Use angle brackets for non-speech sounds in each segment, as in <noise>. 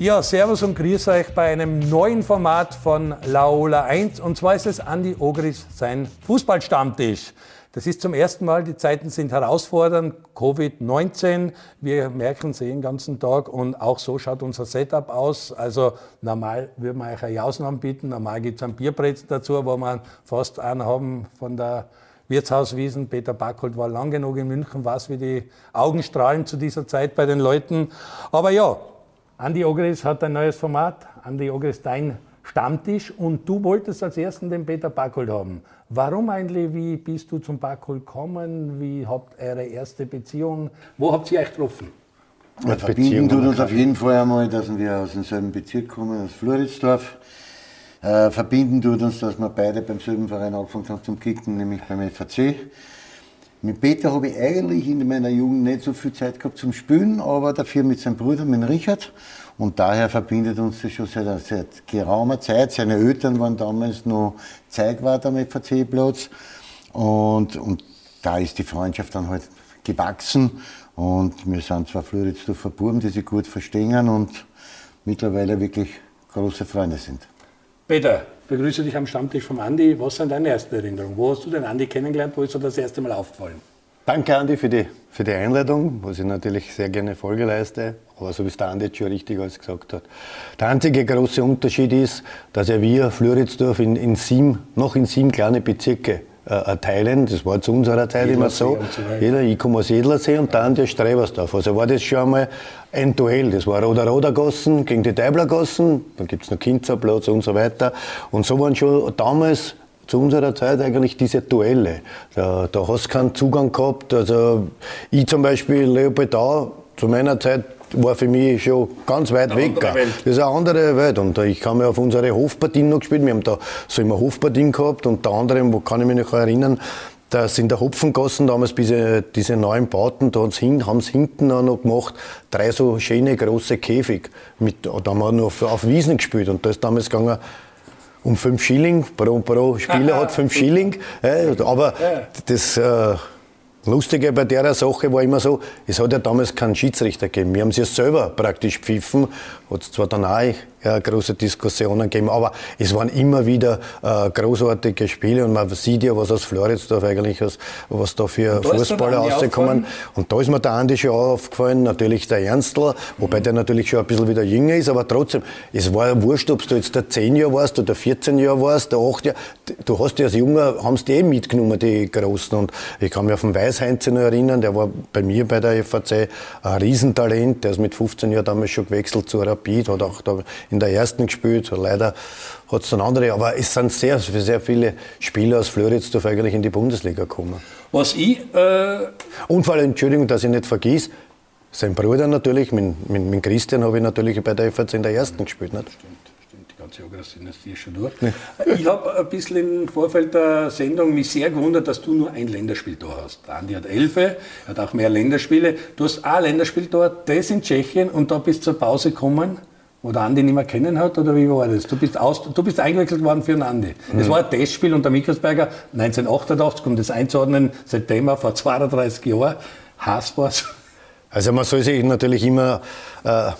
Ja, Servus und Grüß euch bei einem neuen Format von Laola 1. Und zwar ist es Andi Ogris sein Fußballstammtisch. Das ist zum ersten Mal, die Zeiten sind herausfordernd. Covid-19, wir merken es eh den ganzen Tag und auch so schaut unser Setup aus. Also normal würden wir euch eine Jausen anbieten, normal gibt es ein Bierbrett dazu, wo wir fast einen haben von der Wirtshauswiesen. Peter Backholt war lang genug in München, weiß, wie die Augen strahlen zu dieser Zeit bei den Leuten. Aber ja, Andi Ogris hat ein neues Format. Andi Ogris, dein Stammtisch. Und du wolltest als ersten den Peter Backholt haben. Warum eigentlich? Wie bist du zum Backholt gekommen? Wie habt ihr eure erste Beziehung? Wo habt ihr euch getroffen? Ja, verbinden tut uns auf jeden Fall einmal, dass wir aus demselben Bezirk kommen, aus Floridsdorf. Äh, verbinden tut uns, dass wir beide beim selben Verein angefangen haben zum Kicken, nämlich beim FAC. Mit Peter habe ich eigentlich in meiner Jugend nicht so viel Zeit gehabt zum Spielen, aber dafür mit seinem Bruder, mit Richard. Und daher verbindet uns das schon seit, seit geraumer Zeit. Seine Eltern waren damals noch Zeigwart am FAC-Platz. Und, und da ist die Freundschaft dann halt gewachsen. Und wir sind zwar Floridsdorfer Buben, die sich gut verstehen und mittlerweile wirklich große Freunde sind. Peter, begrüße dich am Stammtisch vom Andi. Was sind deine ersten Erinnerungen? Wo hast du den Andi kennengelernt? Wo ist dir das erste Mal aufgefallen? Danke, Andi, für die, für die Einladung, was ich natürlich sehr gerne Folge leiste. Aber so wie es der Andi jetzt schon richtig alles gesagt hat. Der einzige große Unterschied ist, dass ja wir Floridsdorf in, in sieben, noch in sieben kleine Bezirke äh, teilen. Das war zu unserer Zeit immer so. Jeder, ich komme aus Jedlersee und der andere Strebersdorf. Also war das schon einmal ein Duell. Das war Roder Roder Gossen gegen die Deibler Gossen. Dann gibt es noch Kinzerplatz und so weiter. Und so waren schon damals zu unserer Zeit eigentlich diese Duelle. Da, da hast du keinen Zugang gehabt. Also ich zum Beispiel, Leopoldau, zu meiner Zeit war für mich schon ganz weit eine weg. Das ist eine andere Welt. Und ich kann mich auf unsere Hofpartien noch gespielt. Wir haben da so immer Hofpartien gehabt. Und der andere, wo kann ich mich noch erinnern, da sind der Hopfengassen damals diese, diese neuen Bauten, da haben sie hinten auch noch gemacht, drei so schöne große Käfig. Mit, da haben wir noch auf Wiesen gespielt und da ist damals gegangen, um 5 Schilling, pro, pro Spieler <laughs> hat 5 Schilling. Äh, aber das äh, Lustige bei der Sache war immer so, es hat ja damals keinen Schiedsrichter gegeben. Wir haben es ja selber praktisch pfiffen. Hat es zwar dann auch ja, große Diskussionen gegeben. Aber es waren immer wieder äh, großartige Spiele und man sieht ja, was aus Floridsdorf eigentlich, aus, was da für Fußballer rausgekommen. Und da ist mir der Andi schon aufgefallen, natürlich der Ernstl, wobei mhm. der natürlich schon ein bisschen wieder jünger ist, aber trotzdem, es war ja wurscht, ob du jetzt der 10 Jahre warst oder 14 Jahre warst, der 8 Jahre, du hast ja als Junger, haben die eh mitgenommen, die Großen. Und ich kann mich auf den Weißheinz noch erinnern, der war bei mir bei der FAC ein Riesentalent, der ist mit 15 Jahren damals schon gewechselt zu Rapid, hat auch da in der ersten gespielt. Leider hat es dann andere, aber es sind sehr, sehr viele Spieler aus Floridsdorf eigentlich in die Bundesliga gekommen. Was ich. Äh Und vor allem, Entschuldigung, dass ich nicht vergieß, sein Bruder natürlich, mit, mit, mit Christian habe ich natürlich bei der FAC in der ersten gespielt. Nicht? Stimmt die ganze Jahrgangsdynastie schon durch. Ich habe ein bisschen im Vorfeld der Sendung mich sehr gewundert, dass du nur ein Länderspiel da hast. Der Andi hat elf, er hat auch mehr Länderspiele. Du hast ein Länderspiel dort, das in Tschechien und da bist du zur Pause gekommen wo der Andi nicht mehr kennen hat, oder wie war das? Du bist, aus, du bist eingewechselt worden für den Andi. Das mhm. war ein Testspiel unter Mikkelsberger 1988, um das einzuordnen, September vor 32 Jahren. Hass war's. Also man soll sich natürlich immer äh,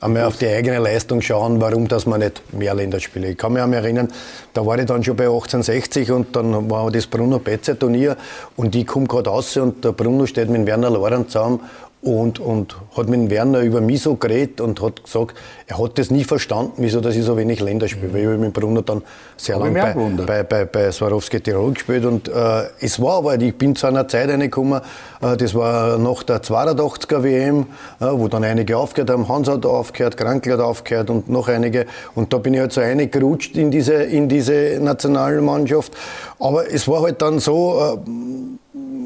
einmal auf die eigene Leistung schauen, warum dass man nicht mehr Länderspiele. Ich kann mich auch erinnern, da war ich dann schon bei 1860 und dann war das Bruno Betzer Turnier und ich komme gerade raus und der Bruno steht mit Werner Lorenz zusammen und, und hat mit Werner über mich so geredet und hat gesagt, er hat das nie verstanden, wieso dass ich so wenig Länder spiele. Mhm. Weil ich habe mit Bruno dann sehr lange bei, bei, bei, bei Swarovski Tirol gespielt. Und äh, es war aber, ich bin zu einer Zeit reingekommen, äh, das war nach der 82er WM, äh, wo dann einige aufgehört haben. Hans hat aufgehört, Krankl hat aufgehört und noch einige. Und da bin ich halt so reingerutscht in diese, in diese Nationalmannschaft. Aber es war halt dann so, äh,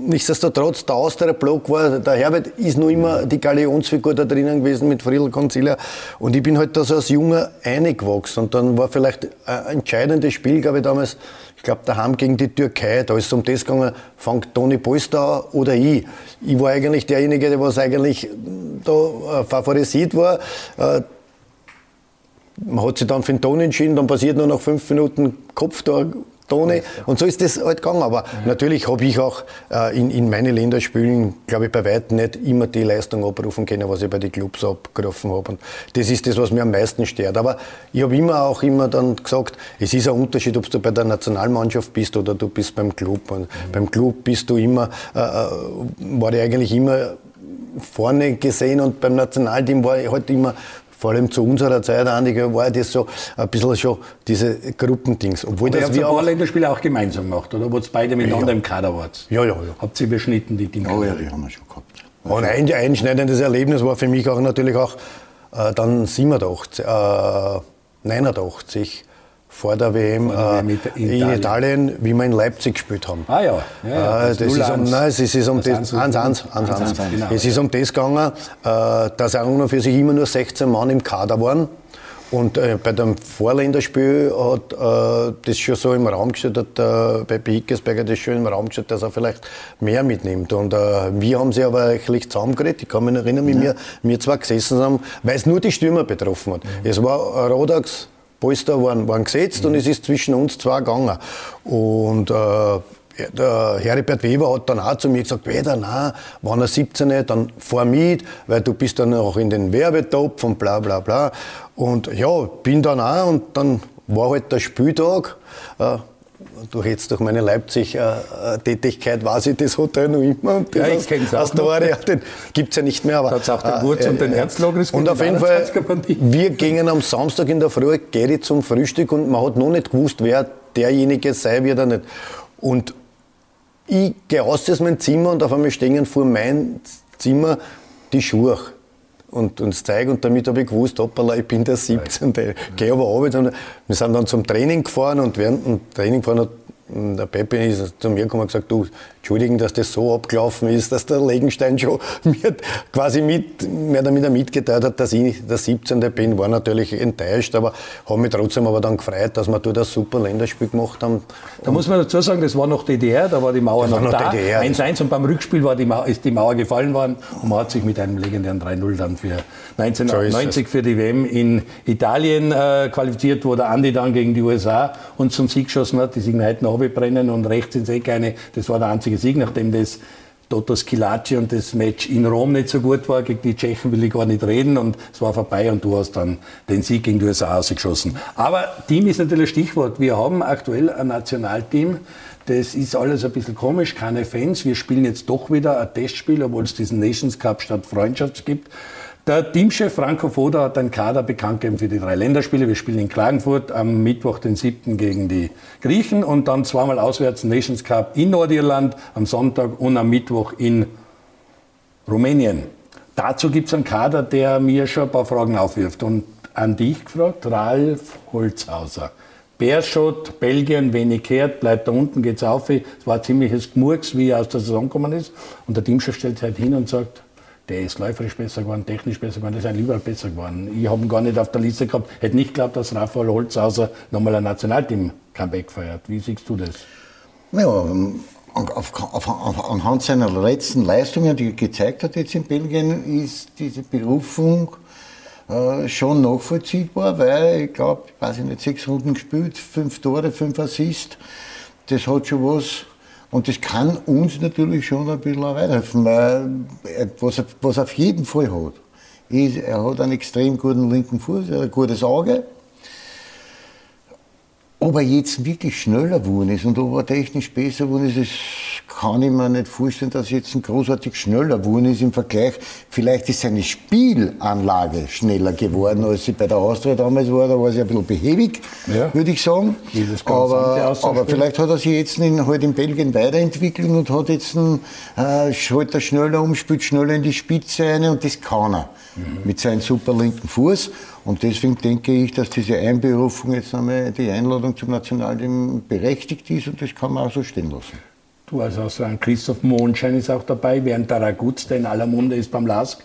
nichtsdestotrotz, der Austria-Block war, der Herbert ist noch immer die Galionsfigur da drinnen gewesen mit Friedel Consilia. Und ich bin halt da so als Junger eingewachsen. Und dann war vielleicht ein entscheidendes Spiel, glaube ich, damals, ich glaube, daheim gegen die Türkei. Da ist es um das gegangen, fängt Toni Polster oder ich. Ich war eigentlich derjenige, der was eigentlich da äh, favorisiert war. Äh, man hat sich dann für den Ton entschieden, dann passiert nur noch fünf Minuten Kopf da Toni. Und so ist das halt gegangen. Aber ja. natürlich habe ich auch äh, in, in meine Länderspielen, glaube ich, bei weitem nicht immer die Leistung abrufen können, was ich bei den Clubs abgerufen habe. Und das ist das, was mir am meisten stört. Aber ich habe immer auch immer dann gesagt, es ist ein Unterschied, ob du bei der Nationalmannschaft bist oder du bist beim Club. Und mhm. beim Club bist du immer, äh, äh war ich eigentlich immer vorne gesehen und beim Nationalteam war ich halt immer vor allem zu unserer Zeit, Andi, war das so ein bisschen schon diese Gruppendings. Obwohl Aber das ihr habt ein Länderspiele auch gemeinsam gemacht, oder? Wo ihr beide miteinander ja. im Kader wart. Ja, ja, ja. Habt ihr überschnitten, die Dinge? Oh ja, die haben wir schon gehabt. Und ein einschneidendes Erlebnis war für mich auch natürlich auch äh, dann 87, äh, 89 vor der WM, vor der WM äh, in, Italien. in, Italien. wie wir in Leipzig gespielt haben. Ah ja, ja, ja äh, das, das ist um, nein, es ist um das, 1, 1, 1, 1, genau. Es ist um das gegangen, äh, dass an und für sich immer nur 16 Mann im Kader waren. Und äh, bei dem Vorländerspiel hat äh, das schon so im Raum gestellt, hat äh, bei Hickesberger das schon im Raum gestellt, dass er vielleicht mehr mitnimmt. Und wir haben sie aber eigentlich zusammengeredet. Ich kann mich erinnern, wie ja. wir, wir zwei gesessen haben, weil es nur die Stürmer betroffen hat. Mhm. Es war Rodax, Polster waren, waren gesetzt mhm. und es ist zwischen uns zwei gegangen. Und äh, der Heribert Weber hat dann auch zu mir gesagt, Weder, nein, wenn er 17 ist, dann fahr mit, weil du bist dann auch in den Werbetopf und bla bla bla. Und ja, bin dann auch und dann war halt der Spieltag. Äh, durch jetzt durch meine Leipzig-Tätigkeit äh, weiß ich das Hotel noch immer. Und ja, ich kenne es auch den gibt es ja nicht mehr. Hat es auch den Wurz äh, und den äh, Herzlogris Und auf jeden Fall, wir gingen am Samstag in der Früh Geri zum Frühstück und man hat noch nicht gewusst, wer derjenige sei, wird er nicht. Und ich gehe aus aus meinem Zimmer und auf einmal stehen vor mein Zimmer die Schuhe und uns zeigen und damit habe ich gewusst, hoppala, ich bin der 17. Ich gehe aber runter. Wir sind dann zum Training gefahren und während dem Training gefahren hat der Pepe ist zu mir gekommen und gesagt, du, entschuldigen, dass das so abgelaufen ist, dass der Legenstein schon <laughs> mir quasi mit, mehr oder weniger mitgeteilt hat, dass ich der 17. bin, war natürlich enttäuscht, aber habe mich trotzdem aber dann gefreut, dass wir dort ein super Länderspiel gemacht haben. Da muss man dazu sagen, das war noch DDR, da war die Mauer noch, noch da, 1-1 und beim Rückspiel war die Mauer, ist die Mauer gefallen worden und man hat sich mit einem legendären 3-0 dann für 1990 so für die WM in Italien äh, qualifiziert, wo der Andi dann gegen die USA uns zum Sieg geschossen hat, die Signalten brennen und rechts ins Eck eine. Das war der einzige Sieg, nachdem das Toto Skilacci und das Match in Rom nicht so gut war. Gegen die Tschechen will ich gar nicht reden und es war vorbei und du hast dann den Sieg gegen die USA ausgeschossen. Aber Team ist natürlich Stichwort. Wir haben aktuell ein Nationalteam. Das ist alles ein bisschen komisch, keine Fans. Wir spielen jetzt doch wieder ein Testspiel, obwohl es diesen Nations Cup statt Freundschafts gibt. Der Teamchef Franco Foda hat einen Kader bekannt gegeben für die drei Länderspiele. Wir spielen in Klagenfurt am Mittwoch, den 7. gegen die Griechen und dann zweimal auswärts Nations Cup in Nordirland am Sonntag und am Mittwoch in Rumänien. Dazu gibt es einen Kader, der mir schon ein paar Fragen aufwirft. Und an dich gefragt, Ralf Holzhauser. Bärschott, Belgien, wenig kehrt, bleibt da unten, geht's auf. Es war ziemliches Gmurks, wie er aus der Saison gekommen ist. Und der Teamchef stellt sich halt hin und sagt, der ist läuferisch besser geworden, technisch besser geworden, der ist überall besser geworden. Ich habe ihn gar nicht auf der Liste gehabt, hätte nicht geglaubt, dass Raphael Holzhauser nochmal ein Nationalteam-Comeback feiert. Wie siehst du das? Ja, auf, auf, auf, anhand seiner letzten Leistungen, die er gezeigt hat jetzt in Belgien, ist diese Berufung äh, schon nachvollziehbar, weil ich glaube, ich weiß nicht, sechs Runden gespielt, fünf Tore, fünf Assists, das hat schon was und das kann uns natürlich schon ein bisschen weiterhelfen, weil was er, was auf jeden Fall hat, ist, er hat einen extrem guten linken Fuß, er hat ein gutes Auge. Ob er jetzt wirklich schneller geworden ist und ob er technisch besser geworden ist, das kann ich mir nicht vorstellen, dass er jetzt ein großartig schneller geworden ist im Vergleich. Vielleicht ist seine Spielanlage schneller geworden, als sie bei der Austria damals war. Da war sie ein bisschen behäbig, ja. würde ich sagen. Aber, aber vielleicht hat er sich jetzt in, halt in Belgien weiterentwickelt und hat jetzt einen, äh, halt schneller umspielt, schneller in die Spitze eine und das kann er mhm. mit seinem super linken Fuß. Und deswegen denke ich, dass diese Einberufung jetzt einmal die Einladung zum Nationalteam berechtigt ist und das kann man auch so stehen lassen. Du, also so ein Christoph Mondschein ist auch dabei, während der Raguz, der in aller Munde ist beim LASK,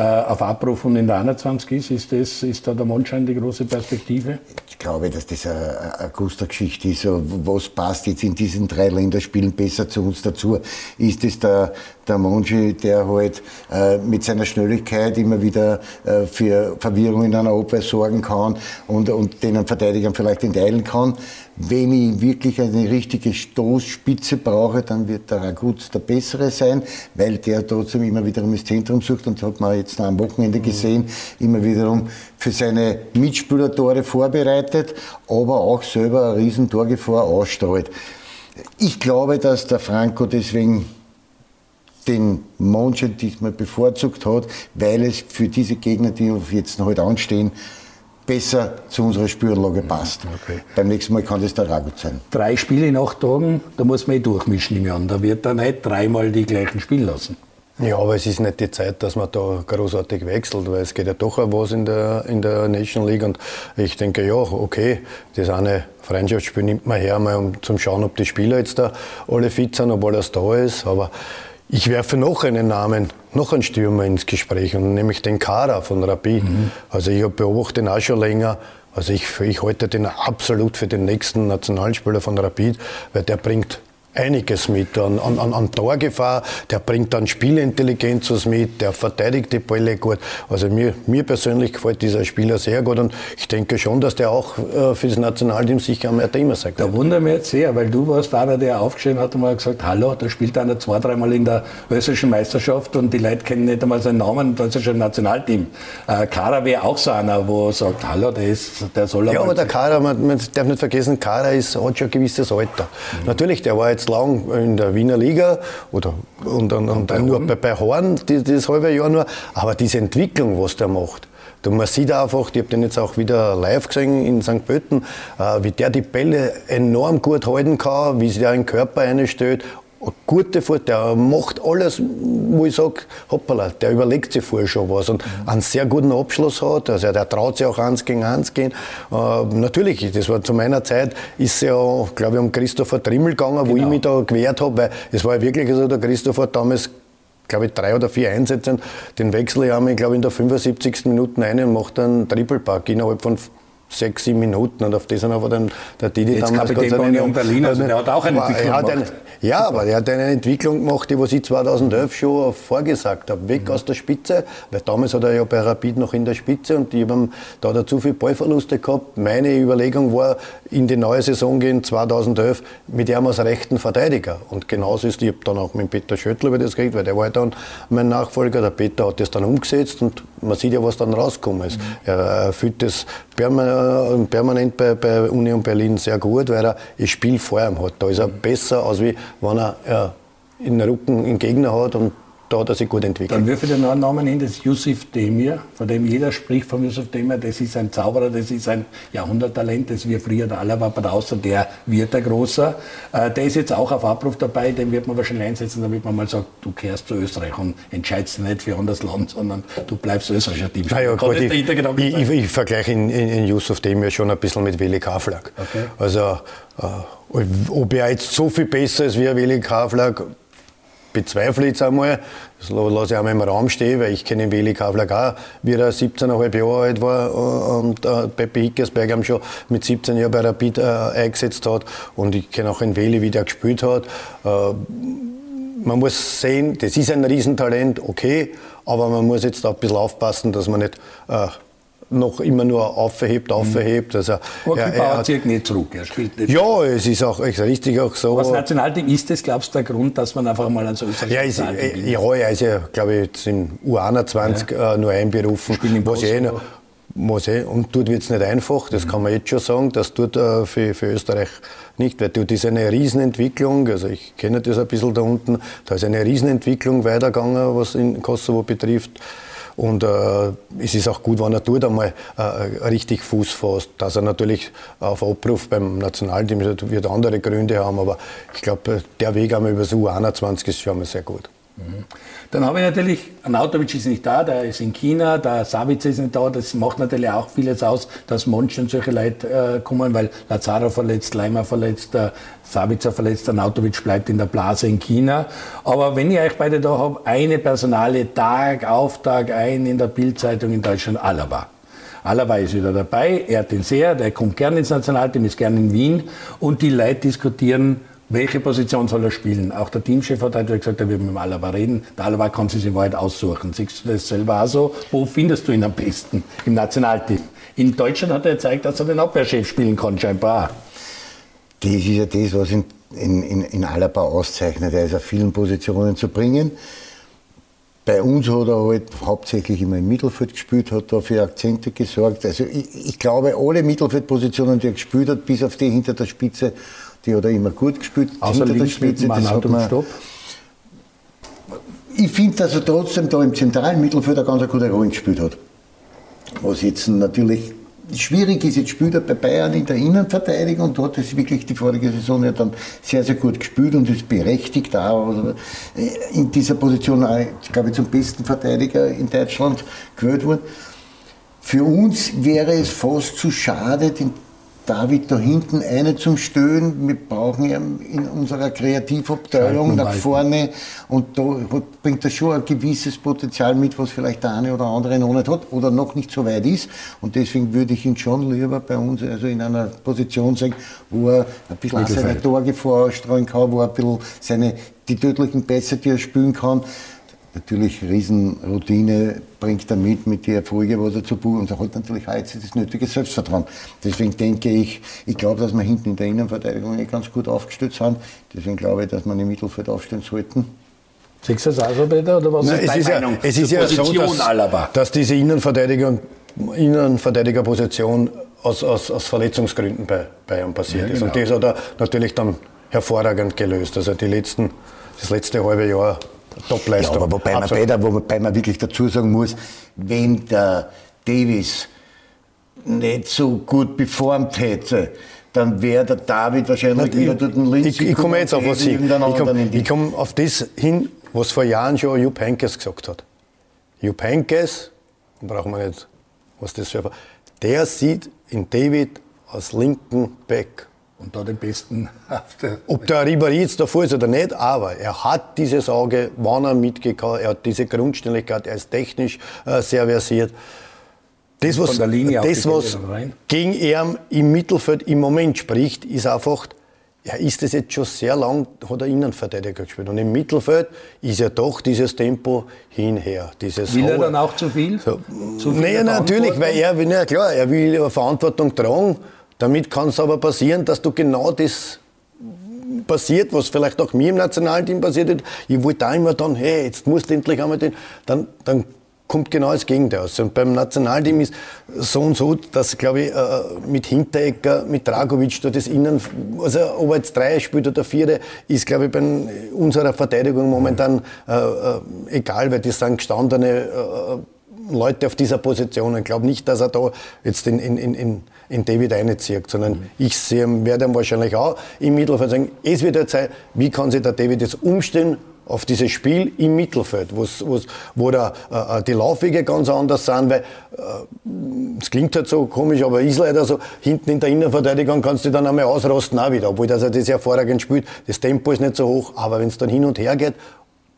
auf Abruf und in der 21 ist. Ist, das, ist da der Mondschein die große Perspektive? Ich glaube, dass das eine, eine Guster-Geschichte ist. Was passt jetzt in diesen drei Länderspielen besser zu uns dazu? Ist es der, der Monchi, der halt äh, mit seiner Schnelligkeit immer wieder äh, für Verwirrung in einer Abwehr sorgen kann und, und den Verteidigern vielleicht enteilen kann? Wenn ich wirklich eine richtige Stoßspitze brauche, dann wird der Raguz der bessere sein, weil der trotzdem immer wiederum das Zentrum sucht und das hat man jetzt am Wochenende gesehen, immer wiederum für seine Mitspieler Tore vorbereitet, aber auch selber eine riesen Torgefahr ausstrahlt. Ich glaube, dass der Franco deswegen den Monchen diesmal bevorzugt hat, weil es für diese Gegner, die jetzt heute anstehen, besser zu unserer Spüranlage passt. Okay. Beim nächsten Mal kann das der Ragut sein. Drei Spiele in acht Tagen, da muss man eh durchmischen im Jahr. Da wird er nicht dreimal die gleichen spielen lassen. Ja, aber es ist nicht die Zeit, dass man da großartig wechselt, weil es geht ja doch auch was in der, in der National League und ich denke, ja, okay, das eine Freundschaftsspiel nimmt man her, mal um zum schauen, ob die Spieler jetzt da alle fit sind, ob alles da ist, aber ich werfe noch einen Namen, noch einen Stürmer ins Gespräch, und nämlich den Kara von Rapid. Mhm. Also ich beobachte ihn auch schon länger. Also ich, ich halte den absolut für den nächsten Nationalspieler von Rapid, weil der bringt einiges mit an, an, an Torgefahr, der bringt dann Spielintelligenz was mit, der verteidigt die Bälle gut. Also mir, mir persönlich gefällt dieser Spieler sehr gut und ich denke schon, dass der auch äh, für das Nationalteam sicher ein Thema sein kann. Da wundert mich jetzt sehr, weil du warst einer, der aufgeschrieben hat und mal gesagt, hallo, da spielt einer zwei, dreimal in der österreichischen Meisterschaft und die Leute kennen nicht einmal seinen Namen, das ist schon ein Nationalteam. Äh, Kara wäre auch so einer, wo sagt, hallo, der, ist, der soll Ja, aber der Kara, man, man, darf nicht vergessen, Kara ist, hat schon ein gewisses Alter. Mhm. Natürlich, der war jetzt jetzt lang in der Wiener Liga oder und, und, und dann nur bei, bei Horn, die, das halbe Jahr nur. Aber diese Entwicklung, was der macht, man sieht einfach, ich habe den jetzt auch wieder live gesehen in St. Pölten, äh, wie der die Bälle enorm gut halten kann, wie sich der in den Körper einstellt gute Fahrt, der macht alles, wo ich sage, hoppala, der überlegt sich vorher schon was und mhm. einen sehr guten Abschluss hat, also der traut sich auch eins gegen eins gehen. Äh, natürlich, das war zu meiner Zeit, ist ja, glaube ich, um Christopher Trimmel gegangen, genau. wo ich genau. mich da gewehrt habe, weil es war ja wirklich so, der Christopher damals glaube ich, drei oder vier Einsätze. Den wechsle ich einmal, glaube ich, in der 75. Minute ein und mache dann Triple-Pack innerhalb von sechs, sieben Minuten und auf das haben aber dann der Didi Jetzt damals Kapitän von Union Berlin, also der hat auch eine Entwicklung gemacht. Eine, ja, aber er hat eine Entwicklung gemacht, die was ich 2011 schon vorgesagt habe, weg mhm. aus der Spitze, weil damals hat er ja bei Rapid noch in der Spitze und die haben da zu viele Ballverluste gehabt. Meine Überlegung war, in die neue Saison gehen, 2011, mit ihm als rechten Verteidiger und genauso ist, ich habe dann auch mit Peter Schöttl über das geredet, weil der war dann mein Nachfolger, der Peter hat das dann umgesetzt und man sieht ja, was dann rausgekommen ist. Mhm. Er erfüllt das permanent bei, bei Union Berlin sehr gut, weil er das Spiel vor ihm hat. Da ist er besser, als wie wenn er ja, in den Rücken einen Gegner hat und da hat er sich gut entwickelt. Dann wirf ich den Namen hin, das ist Yusuf Demir, von dem jeder spricht von Yusuf Demir, das ist ein Zauberer, das ist ein Jahrhunderttalent, das wir früher der Alaba außer der wird der Großer. Äh, der ist jetzt auch auf Abruf dabei, den wird man wahrscheinlich einsetzen, damit man mal sagt, du kehrst zu Österreich und entscheidest nicht für anderes Land, sondern du bleibst österreichischer Teamspieler. Ja, ja, ich, ich, ich, ich, vergleiche in, in, in Yusuf Demir schon ein bisschen mit Willi Kaflag. Okay. Also, äh, ob er jetzt so viel besser ist wie Willi Kaflag, bezweifle jetzt einmal. Das lasse ich einmal im Raum stehen, weil ich kenne Weli Kavlag auch, wie er 17,5 Jahre alt war äh, und äh, Hickersberg ihn schon mit 17 Jahren bei Rapid äh, eingesetzt hat. Und ich kenne auch den Weli, wie der gespielt hat. Äh, man muss sehen, das ist ein Riesentalent, okay, aber man muss jetzt da ein bisschen aufpassen, dass man nicht äh, noch immer nur aufhebt, aufhebt. Also, Aber er, er hat, nicht zurück, er spielt nicht Ja, es ist auch ist richtig auch so. Was Nationalteam ist das, glaubst du, der Grund, dass man einfach mal an so ja, ist, ja, er ist ja, glaube ich, jetzt im U21 ja. äh, nur einberufen. Was ich eh noch, muss eh, und dort wird es nicht einfach, das mhm. kann man jetzt schon sagen, das tut äh, für, für Österreich nicht, weil dort ist eine Riesenentwicklung, also ich kenne das ein bisschen da unten, da ist eine Riesenentwicklung weitergegangen, was in Kosovo betrifft. Und äh, es ist auch gut, wenn er dort einmal äh, richtig Fuß fasst. Dass er natürlich auf Abruf beim Nationalteam wird andere Gründe haben, aber ich glaube, der Weg einmal über das U21 ist schon mal sehr gut. Mhm. Dann habe ich natürlich, Anautovic ist nicht da, der ist in China, der Savic ist nicht da, das macht natürlich auch vieles aus, dass Monchen solche Leute äh, kommen, weil Lazaro verletzt, Leimer verletzt, äh, Savica verletzt, Anautovic bleibt in der Blase in China. Aber wenn ich euch beide da habe, eine Personale Tag auf Tag ein in der Bildzeitung in Deutschland, Alaba. Alaba ist wieder dabei, er hat ihn sehr, der kommt gerne ins Nationalteam, ist gerne in Wien und die Leute diskutieren, welche Position soll er spielen? Auch der Teamchef hat heute gesagt, er will mit dem Alaba reden. Der Alaba kann sich in Wahrheit aussuchen. Siehst du das selber auch so? Wo findest du ihn am besten? Im Nationalteam. In Deutschland hat er gezeigt, dass er den Abwehrchef spielen kann, scheinbar. das ist ja das, was ihn in, in, in Alaba auszeichnet. Er ist auf vielen Positionen zu bringen. Bei uns hat er halt hauptsächlich immer im Mittelfeld gespielt, hat da für Akzente gesorgt. Also ich, ich glaube, alle Mittelfeldpositionen, die er gespielt hat, bis auf die hinter der Spitze, die hat er immer gut gespielt. Außer hinter der Spitze, das hat man, Stopp. Ich finde, dass er trotzdem da im zentralen Mittelfeld eine ganz gute Rolle gespielt hat. Was jetzt natürlich schwierig ist, jetzt spielt er bei Bayern in der Innenverteidigung und hat es wirklich die vorige Saison ja dann sehr, sehr gut gespielt und ist berechtigt auch also in dieser Position, glaube ich, zum besten Verteidiger in Deutschland gewählt worden. Für uns wäre es fast zu schade, den David da hinten eine zum Stöhnen. Wir brauchen ihn in unserer Kreativabteilung nach vorne. Und da bringt er schon ein gewisses Potenzial mit, was vielleicht der eine oder andere noch nicht hat oder noch nicht so weit ist. Und deswegen würde ich ihn schon lieber bei uns also in einer Position sehen, wo er ein bisschen seine Torgefahr ausstrahlen kann, wo er ein bisschen seine, die tödlichen Pässe, die er spielen kann, natürlich Riesenroutine bringt er mit, mit den Erfolgen, was er zu buchen und er hat natürlich auch jetzt das nötige Selbstvertrauen. Deswegen denke ich, ich glaube, dass wir hinten in der Innenverteidigung nicht ganz gut aufgestellt sind. Deswegen glaube ich, dass wir im Mittelfeld aufstellen sollten. Siehst du das auch so, Peter? Oder was Nein, ist es ist Meinung ja, es ist ja so, dass, dass diese Innenverteidigung, Innenverteidigerposition aus, aus, aus Verletzungsgründen bei Bayern passiert ja, genau. ist. Und genau. das hat er natürlich dann hervorragend gelöst. Also die letzten, das letzte halbe Jahr Topleistung. Ja, aber wobei man, wobei man wirklich dazu sagen muss, wenn der Davis nicht so gut beformt hätte, dann wäre der David wahrscheinlich über den Linz. Ich, ich komme jetzt auf was hin. Ich komme komm auf das hin, was vor Jahren schon Jupp Heynckes gesagt hat. Jupp Heynckes, brauchen wir nicht, was das für der sieht in David als linken Back und da den besten <laughs> Ob der Ribéry jetzt davor ist oder nicht, aber er hat diese Sorge, wann er mitgekommen, er hat diese Grundständigkeit, er ist technisch äh, sehr versiert. Das, was, das, was gegen ihn im Mittelfeld im Moment spricht, ist einfach, er ist es jetzt schon sehr lang, hat er Innenverteidiger gespielt. Und im Mittelfeld ist ja doch dieses Tempo hinher. Dieses will er dann auch zu viel? So, zu viel nee, natürlich, weil er, ja klar, er will Verantwortung tragen. Damit kann es aber passieren, dass du genau das passiert, was vielleicht auch mir im Nationalteam passiert ist. Ich wollte da immer dann, hey, jetzt musst du endlich einmal den, dann, dann kommt genau das Gegenteil aus. Und beim Nationalteam ist so und so, dass, glaube ich, äh, mit Hinteregger, mit Dragovic, da das Innen, also ob er jetzt drei spielt oder vier, ist, glaube ich, bei unserer Verteidigung momentan äh, äh, egal, weil das sind gestandene äh, Leute auf dieser Position. Ich glaube nicht, dass er da jetzt in, in, in in David einzieht, sondern mhm. ich sehe, werde ihm wahrscheinlich auch im Mittelfeld sagen, es wird jetzt sein, wie kann sich der David jetzt umstellen auf dieses Spiel im Mittelfeld, wo's, wo's, wo da, äh, die Laufwege ganz anders sind, weil äh, es klingt halt so komisch, aber ist leider so, hinten in der Innenverteidigung kannst du dann einmal ausrasten auch wieder, obwohl dass er das hervorragend spielt. Das Tempo ist nicht so hoch, aber wenn es dann hin und her geht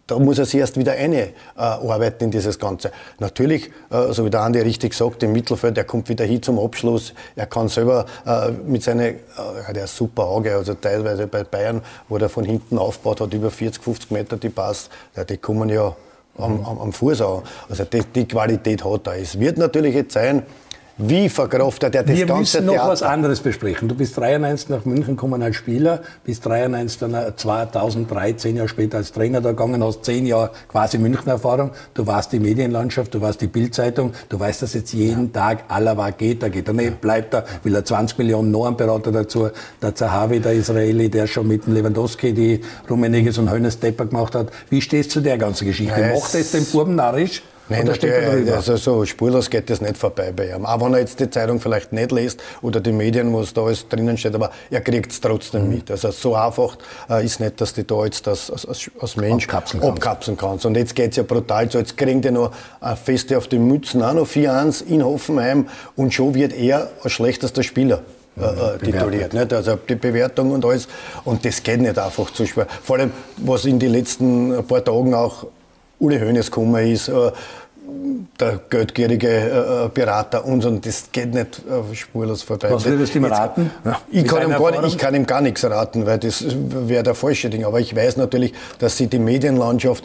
da muss er sich erst wieder einarbeiten äh, in dieses Ganze. Natürlich, äh, so wie der Andi richtig sagt, im Mittelfeld, er kommt wieder hin zum Abschluss, er kann selber äh, mit seinen, äh, der ist super Auge, also teilweise bei Bayern, wo der von hinten aufgebaut hat, über 40, 50 Meter, die passt, ja, die kommen ja am, am, am Fuß an. Also die, die Qualität hat er. Es wird natürlich jetzt sein, wie verkraftet er das Wir ganze müssen noch Theater? was anderes besprechen. Du bist 93 nach München gekommen als Spieler, bist 93 dann 2013 Jahre später als Trainer da gegangen, hast zehn Jahre quasi München-Erfahrung. Du warst die Medienlandschaft, du warst die Bildzeitung, du weißt, dass jetzt jeden ja. Tag aller geht, da geht er nicht, bleibt da, will er 20 Millionen noch einen Berater dazu. Der Zahavi, der Israeli, der schon mit dem Lewandowski die Rummeniges und Hönes Stepper gemacht hat. Wie stehst du zu der ganzen Geschichte? Macht es den Buben narrisch? Nein, der, also so spurlos geht das nicht vorbei bei ihm. Auch wenn er jetzt die Zeitung vielleicht nicht liest oder die Medien, wo es da alles drinnen steht, aber er kriegt es trotzdem mhm. mit. Also so einfach äh, ist nicht, dass die da jetzt das als, als, als Mensch abkapseln, abkapseln kannst. Und jetzt geht es ja brutal so. Jetzt kriegen die noch eine Feste auf den Mützen, auch noch 4-1 in Hoffenheim und schon wird er als schlechtester Spieler äh, äh tituliert. Nicht? Also die Bewertung und alles. Und das geht nicht einfach zu schwer. Vor allem, was in den letzten paar Tagen auch Uli Hoeneß gekommen ist, äh, der geldgierige äh, Berater und so, und das geht nicht äh, spurlos vorbei. Was würdest du ihm raten? Ich kann, ihm gar, ich kann, ihm gar, nichts raten, weil das wäre der falsche Ding. Aber ich weiß natürlich, dass sie die Medienlandschaft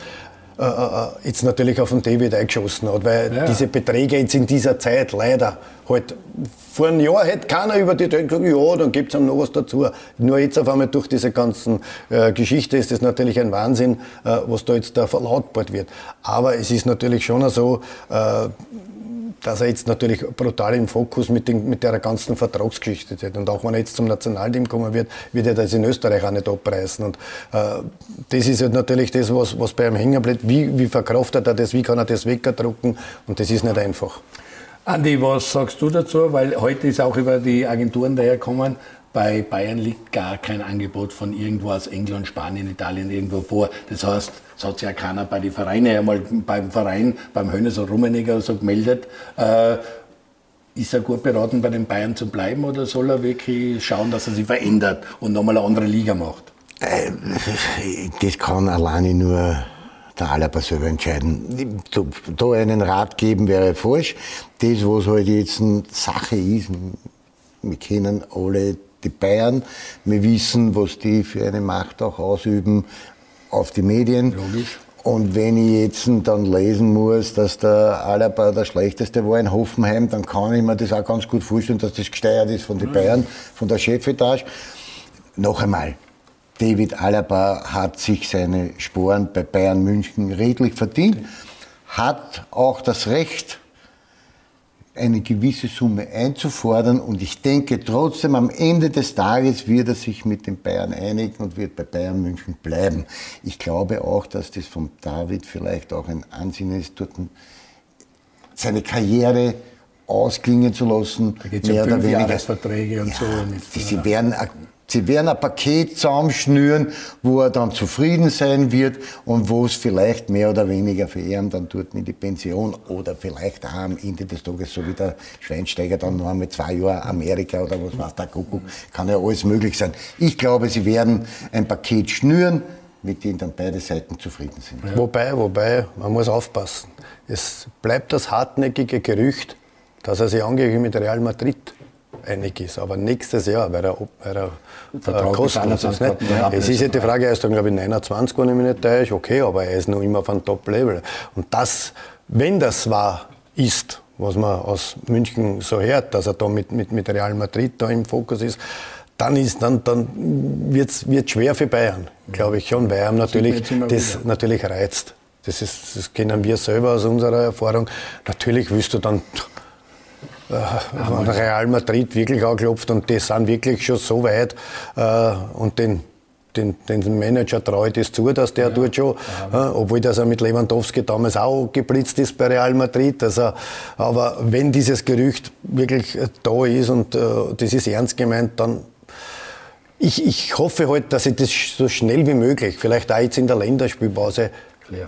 äh, äh, jetzt natürlich auf den David eingeschossen hat, weil ja. diese Beträge jetzt in dieser Zeit leider halt vor einem Jahr hätte keiner über die Töne gesagt, ja, dann gibt es noch was dazu. Nur jetzt auf einmal durch diese ganzen äh, Geschichte ist das natürlich ein Wahnsinn, äh, was da jetzt da verlautbart wird. Aber es ist natürlich schon so, äh, dass er jetzt natürlich brutal im Fokus mit, den, mit der ganzen Vertragsgeschichte steht. Und auch wenn er jetzt zum Nationalteam kommen wird, wird er das in Österreich auch nicht abreißen. Und äh, das ist halt natürlich das, was, was bei ihm hängen bleibt. Wie, wie verkraftet er das? Wie kann er das wegdrucken? Und das ist nicht einfach. Andi, was sagst du dazu? Weil heute ist auch über die Agenturen daherkommen, bei Bayern liegt gar kein Angebot von irgendwo aus England, Spanien, Italien irgendwo vor. Das heißt, es hat sich ja keiner bei den Vereinen, einmal beim Verein, beim Hönes und Rummeniger so gemeldet. Äh, ist er gut beraten, bei den Bayern zu bleiben oder soll er wirklich schauen, dass er sich verändert und nochmal eine andere Liga macht? Äh, das kann alleine nur der Alaba selber entscheiden. Da einen Rat geben wäre falsch. Das, was halt jetzt eine Sache ist, wir kennen alle die Bayern. Wir wissen, was die für eine Macht auch ausüben auf die Medien. Logisch. Und wenn ich jetzt dann lesen muss, dass der Alaba der schlechteste war in Hoffenheim, dann kann ich mir das auch ganz gut vorstellen, dass das gesteuert ist von den Bayern, von der Chefetage. Noch einmal, David Alaba hat sich seine Sporen bei Bayern München redlich verdient, hat auch das Recht, eine gewisse Summe einzufordern und ich denke trotzdem am Ende des Tages wird er sich mit den Bayern einigen und wird bei Bayern München bleiben. Ich glaube auch, dass das von David vielleicht auch ein Ansinnen ist, dort seine Karriere ausklingen zu lassen. Da geht es ja fünf Jahresverträge und ja, so. Sie werden Sie werden ein Paket zusammenschnüren, wo er dann zufrieden sein wird und wo es vielleicht mehr oder weniger für ihn dann dort in die Pension oder vielleicht auch am Ende des Tages, so wie der Schweinsteiger dann noch einmal zwei Jahre Amerika oder was weiß der Kuckuck, kann ja alles möglich sein. Ich glaube, sie werden ein Paket schnüren, mit dem dann beide Seiten zufrieden sind. Ja. Wobei, wobei, man muss aufpassen. Es bleibt das hartnäckige Gerücht, dass er sich angeblich mit Real Madrid einig ist. Aber nächstes Jahr, weil er, weil er äh, kostenlos ist. Nicht? Es ist ja die Frage, er ist dann, glaube ich, 29, wenn ich mich nicht täusche. Okay, aber er ist noch immer auf einem Top-Level. Und das, wenn das wahr ist, was man aus München so hört, dass er da mit, mit, mit Real Madrid da im Fokus ist, dann ist dann, dann wird's, wird schwer für Bayern, glaube ich schon, weil er natürlich das natürlich reizt. Das, ist, das kennen wir selber aus unserer Erfahrung. Natürlich willst du dann äh, Real Madrid wirklich anklopft und die sind wirklich schon so weit äh, und den den, den Manager traue das zu, dass der ja, dort schon, ja. äh, obwohl das er mit Lewandowski damals auch geblitzt ist bei Real Madrid. Also, aber wenn dieses Gerücht wirklich äh, da ist und äh, das ist ernst gemeint, dann ich, ich hoffe halt, dass ich das so schnell wie möglich, vielleicht auch jetzt in der Länderspielpause,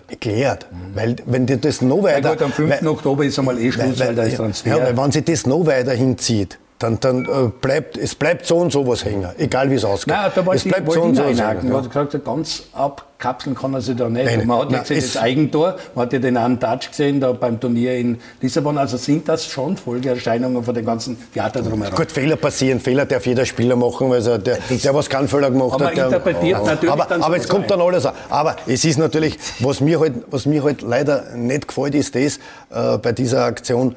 erklärt. Mhm. Weil wenn dir das noch weiter... Ja, gut, am 5. Weil, Oktober ist einmal eh Schluss, weil, weil da ist Transfer. Ja, weil wenn sich das noch weiter hinzieht, dann, dann äh, bleibt es bleibt so und so was hängen, egal wie es ausgeht. Nein, da es bleibt so und so was hängen. Man hat gesagt, ganz abkapseln kann er sich da nicht. Nein, man hat ja gesehen, das Eigentor, man hat ja den einen Touch gesehen da beim Turnier in Lissabon. Also sind das schon Folgeerscheinungen von dem ganzen Theater drumherum. Gut, Fehler passieren, Fehler darf jeder Spieler machen, weil der, der, der was keinen Fehler gemacht aber hat. Der, interpretiert oh, natürlich aber, aber es kommt dann alles an. Aber es ist natürlich, was mir halt, was mir halt leider nicht gefällt, ist das äh, bei dieser Aktion,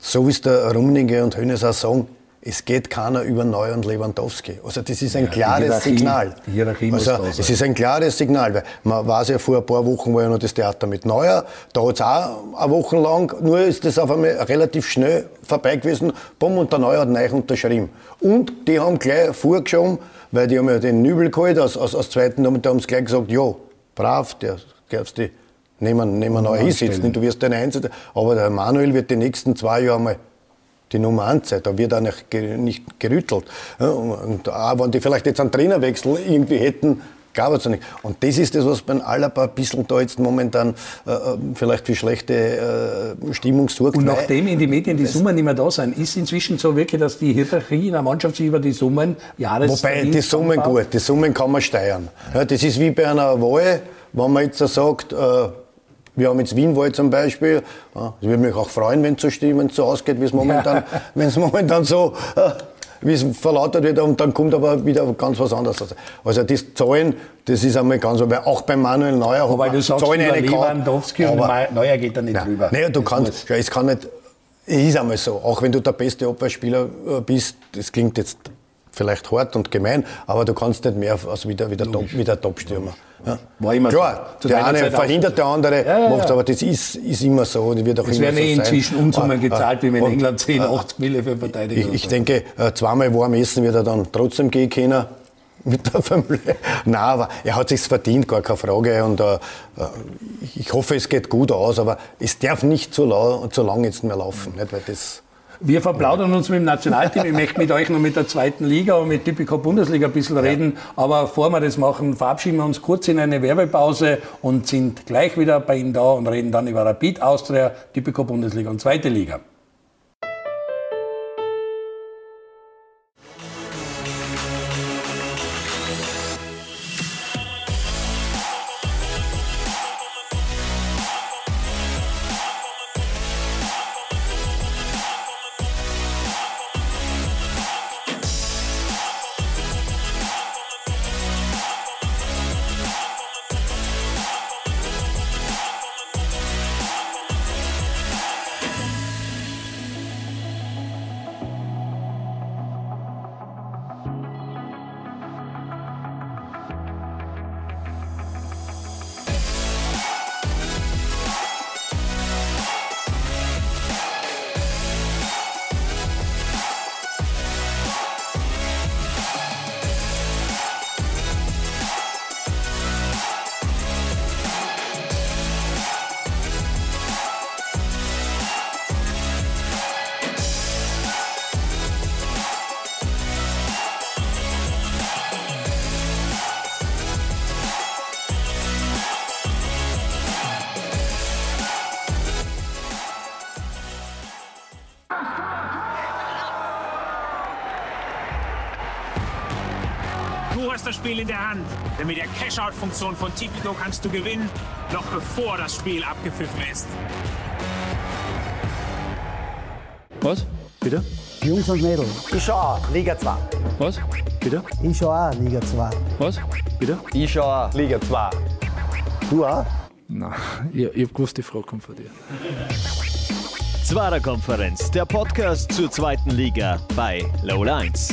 so wie es der Rummenigge und Hönes auch sagen, es geht keiner über Neu und Lewandowski. Also das ist ein ja, klares Signal. Die Hierarchie also es ist ein klares Signal, weil man weiß ja vor ein paar Wochen war ja noch das Theater mit Neuer, da hat es auch eine Woche lang, nur ist das auf einmal relativ schnell vorbei gewesen, bumm, und der Neuer hat neu unterschrieben. Und die haben gleich vorgeschoben, weil die haben ja den Nübel geholt aus, aus, aus zweiten, und da haben sie gleich gesagt, ja, brav, der darfst die nehmen, nehmen neu hinsetzen, du wirst deine Einzelne. Aber der Manuel wird die nächsten zwei Jahre mal die Nummer 1 sein. Da wird auch nicht, nicht gerüttelt. Und auch wenn die vielleicht jetzt einen Trainerwechsel irgendwie hätten, gab es nicht. Und das ist das, was beim Alaba ein bisschen da jetzt momentan äh, äh, vielleicht für schlechte äh, Stimmung sorgt. Und nachdem in den Medien die Summen nicht mehr da sind, ist inzwischen so wirklich, dass die Hierarchie in der Mannschaft sich über die Summen Jahres Wobei, die Summen gut, die Summen kann man steuern. Ja, das ist wie bei einer Wahl, wenn man jetzt sagt, äh, wir haben jetzt Wienwald zum Beispiel. Ja, ich würde mich auch freuen, wenn es so, so ausgeht, wie es momentan, <laughs> wenn es momentan so, äh, wie es verlautet wird und dann kommt aber wieder ganz was anderes. Also das Zahlen, das ist einmal ganz, weil auch bei Manuel Neuer Wobei du sagst, Zahlen eine Lewandowski und Neuer geht da nicht nein, drüber. Naja, du das kannst, ja, es kann nicht, es ist einmal so, auch wenn du der beste Abwehrspieler äh, bist, das klingt jetzt vielleicht hart und gemein, aber du kannst nicht mehr als wie der, wie der, Top, wie der Top-Stürmer. Ja. War immer Klar, so. der eine Zeit verhindert, der andere ja, ja, macht aber das ist, ist immer so. Wird auch es werden eh so inzwischen Unsummen gezahlt, wie in England 10, 80 Mille für Verteidiger. Ich, ich denke, äh, zweimal warm essen wird er dann trotzdem gehen können <laughs> mit der Familie. Nein, aber er hat sich's verdient, gar keine Frage. Und äh, äh, ich hoffe, es geht gut aus, aber es darf nicht zu, lang, zu lang jetzt mehr laufen, nicht? weil das wir verplaudern uns mit dem Nationalteam. Ich möchte mit euch noch mit der zweiten Liga und mit Typico Bundesliga ein bisschen reden. Aber bevor wir das machen, verabschieden wir uns kurz in eine Werbepause und sind gleich wieder bei Ihnen da und reden dann über Rapid, Austria, Typico Bundesliga und zweite Liga. Spiel in der Hand. Denn mit der Cash-Out-Funktion von Tipico kannst du gewinnen, noch bevor das Spiel abgepfiffen ist. Was? Bitte? Jungs und Mädels. Ich schau auch, Liga 2. Was? Bitte? Ich schau auch, Liga 2. Was? Bitte? Ich schau auch, Liga 2. Du auch? Nein, <laughs> ich, ich hab gewusst, die Frage kommt von dir. Zweiter Konferenz, der Podcast zur zweiten Liga bei Low Lines.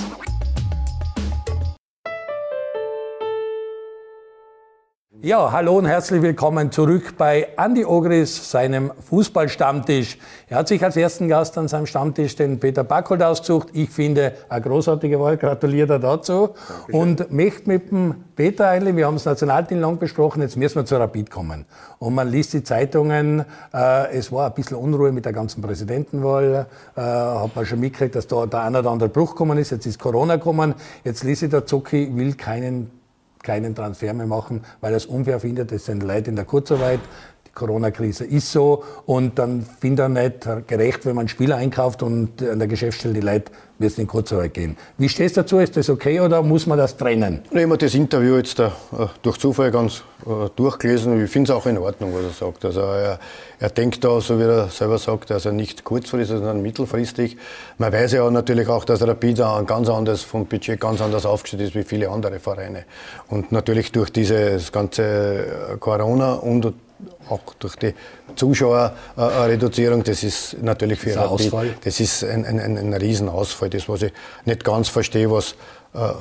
Ja, hallo und herzlich willkommen zurück bei Andy Ogris, seinem Fußballstammtisch. Er hat sich als ersten Gast an seinem Stammtisch den Peter Backholt ausgesucht. Ich finde, eine großartige Wahl, gratuliere dazu. Dankeschön. Und möchte mit dem Peter eigentlich, wir haben das Nationalteam lang besprochen, jetzt müssen wir zu Rapid kommen. Und man liest die Zeitungen, äh, es war ein bisschen Unruhe mit der ganzen Präsidentenwahl, äh, hat man schon mitgekriegt, dass da der eine oder andere Bruch gekommen ist, jetzt ist Corona gekommen, jetzt liest ich, der Zucki will keinen keinen Transfer mehr machen, weil er es unfair findet. Das sind Leute in der Kurzarbeit. Die Corona-Krise ist so. Und dann findet er nicht gerecht, wenn man Spieler einkauft und an der Geschäftsstelle die Leute wird es in Kurzarbeit gehen. Wie stehst du dazu? Ist das okay oder muss man das trennen? Ich habe das Interview jetzt äh, durch Zufall ganz äh, durchgelesen ich finde es auch in Ordnung, was er sagt. Also er, er denkt da, so wie er selber sagt, also nicht kurzfristig, sondern mittelfristig. Man weiß ja natürlich auch, dass Rapid ein ganz anders vom Budget ganz anders aufgestellt ist wie viele andere Vereine. Und natürlich durch dieses ganze äh, Corona und auch durch die Zuschauerreduzierung, das ist natürlich für das Rapid, Ausfall. das ist ein, ein, ein, ein Riesenausfall. Das, was ich nicht ganz verstehe, was äh,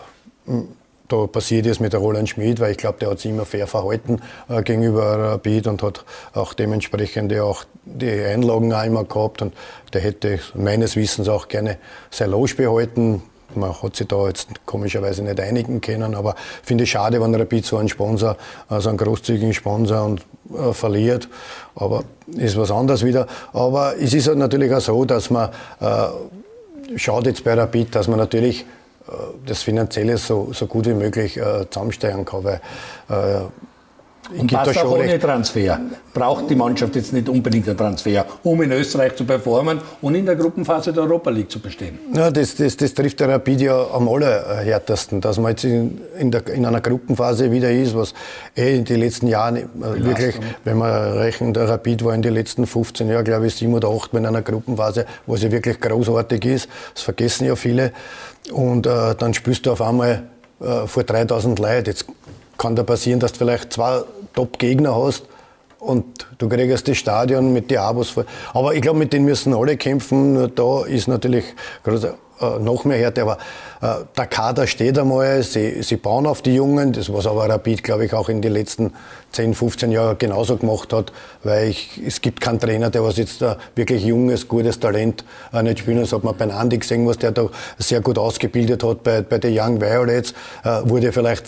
da passiert ist mit der Roland Schmid, weil ich glaube, der hat sich immer fair verhalten äh, gegenüber Rapid und hat auch dementsprechend auch die Einlagen auch immer gehabt und der hätte meines Wissens auch gerne sein Loge behalten. Man hat sich da jetzt komischerweise nicht einigen können, aber finde ich schade, wenn Rapid so einen Sponsor, also einen großzügigen Sponsor und, äh, verliert. Aber ist was anderes wieder. Aber es ist halt natürlich auch so, dass man äh, schaut jetzt bei Rapid, dass man natürlich äh, das Finanzielle so, so gut wie möglich äh, zusammensteuern kann, weil äh, Und gibt passt auch ohne. Transfer. Braucht die Mannschaft jetzt nicht unbedingt einen Transfer, um in Österreich zu performen und in der Gruppenphase der Europa League zu bestehen. Ja, das, das, das trifft der Rapid ja am allerhärtesten, dass man jetzt in, in, der, in einer Gruppenphase wieder ist, was eh in den letzten Jahren äh, wirklich, wenn man rechnet, der Rapid war in den letzten 15 Jahren, glaube ich, sieben oder acht in einer Gruppenphase, wo sie wirklich großartig ist. Das vergessen ja viele. Und äh, dann spürst du auf einmal äh, vor 3000 Leuten. Jetzt kann da passieren, dass du vielleicht zwei Top-Gegner hast und du kriegst das Stadion mit den Abos voll. Aber ich glaube, mit denen müssen alle kämpfen. Nur Da ist natürlich gerade, äh, noch mehr Härte. Aber äh, der Kader steht einmal, sie, sie bauen auf die Jungen, das was aber Rapid, glaube ich, auch in den letzten 10, 15 Jahren genauso gemacht hat, weil ich, es gibt keinen Trainer, der was jetzt da wirklich junges, gutes Talent äh, nicht spielen. Das hat man bei Andi gesehen, was der da sehr gut ausgebildet hat bei, bei den Young Violets, äh, wurde vielleicht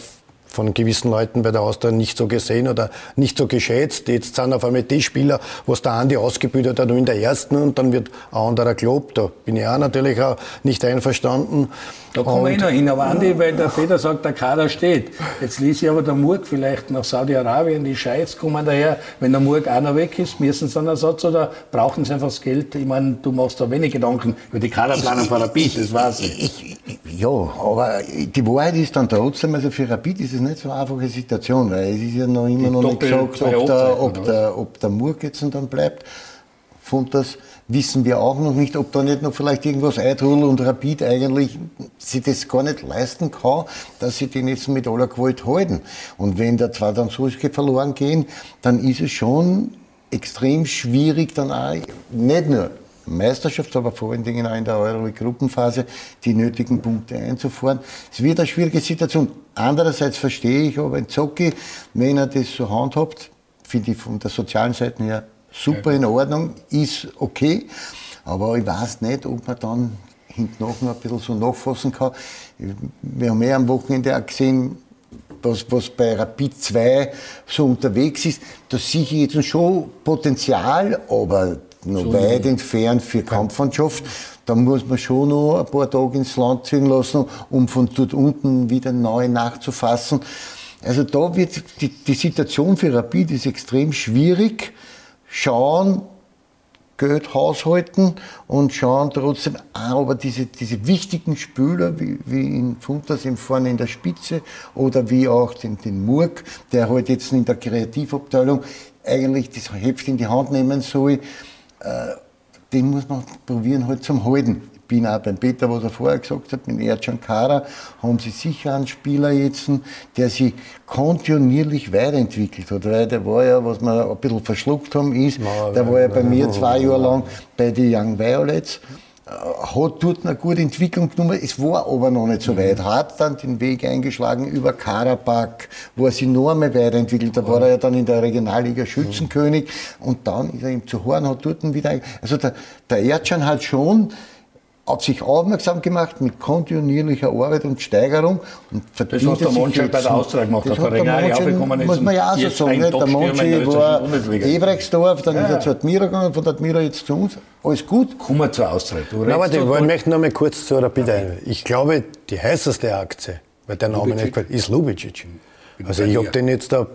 von gewissen Leuten bei der Austria nicht so gesehen oder nicht so geschätzt. Jetzt sind auf einmal die Spieler, was der Andi ausgebildet hat, in der ersten und dann wird ein anderer gelobt. Da bin ich auch natürlich auch nicht einverstanden. Da kommen wir eh Und- noch hin. Aber Andi, weil der Peter sagt, der Kader steht. Jetzt ließ ich aber der Murg vielleicht nach Saudi-Arabien, die Scheiß kommen daher. Wenn der Murg einer weg ist, müssen sie einen Ersatz oder brauchen sie einfach das Geld? Ich meine, du machst da wenig Gedanken über die Kaderplanung von Rapid, das weiß ich. Ja, aber die Wahrheit ist dann trotzdem, also für Rapid ist es nicht so eine einfache Situation, weil es ist ja noch immer Die noch nicht gesagt, ob der, ob, der, ob der Murg jetzt dann bleibt. Von das wissen wir auch noch nicht, ob da nicht noch vielleicht irgendwas eintrudelt und Rapid eigentlich sich das gar nicht leisten kann, dass sie den jetzt mit aller Gewalt halten. Und wenn da zwar dann solche verloren gehen, dann ist es schon extrem schwierig, dann auch nicht nur Meisterschaft, aber vor allen Dingen auch in der Euro-Gruppenphase die nötigen Punkte einzufahren. Es wird eine schwierige Situation. Andererseits verstehe ich aber in Zocki, wenn er das so handhabt, finde ich von der sozialen Seite her super in Ordnung, ist okay. Aber ich weiß nicht, ob man dann hinten noch ein bisschen so nachfassen kann. Wir haben ja am Wochenende auch gesehen, was, was bei Rapid 2 so unterwegs ist, da sehe ich jetzt schon Potenzial, aber noch weit entfernt für Kampfmannschaft. Da muss man schon noch ein paar Tage ins Land ziehen lassen, um von dort unten wieder neu nachzufassen. Also da wird die, die Situation für Rapid ist extrem schwierig. Schauen, Geld haushalten und schauen trotzdem auch, aber diese, diese wichtigen Spieler, wie, wie in Funtas im vorne in der Spitze oder wie auch den, den Murg, der halt jetzt in der Kreativabteilung eigentlich das Heft in die Hand nehmen soll, äh, den muss man probieren halt zum Halten. Ich bin auch beim Peter, was er vorher gesagt hat, mit Ercan Kara, haben sie sicher einen Spieler jetzt, der sich kontinuierlich weiterentwickelt hat. Weil der war ja, was wir ein bisschen verschluckt haben, ist, der war ja bei mir zwei Jahre lang bei den Young Violets, hat dort eine gute Entwicklung genommen. Es war aber noch nicht so weit. Hat dann den Weg eingeschlagen über Karabakh, wo er sich noch einmal weiterentwickelt. Da war er ja dann in der Regionalliga Schützenkönig und dann ist er ihm zu Horn, hat dort wieder. Also der, der Erdschan hat schon hat sich aufmerksam gemacht mit kontinuierlicher Arbeit und Steigerung. Und Das, was der Monchi bei der Austria gemacht das hat, der Monchi, aufgekommen ist Muss man ja auch so sagen. Nicht? Der Monchi war. Ebrechtsdorf, dann ist Ja. er zu Admira gegangen, von Admira jetzt zu uns. Alles gut. Kommen wir zur Austria. Du Na, aber redest ich möchte noch mal kurz zu Rapid ein. Ich glaube, die heißeste Aktie, weil der Name nicht gefällt, ist Lubicic. Also ich habe den jetzt da,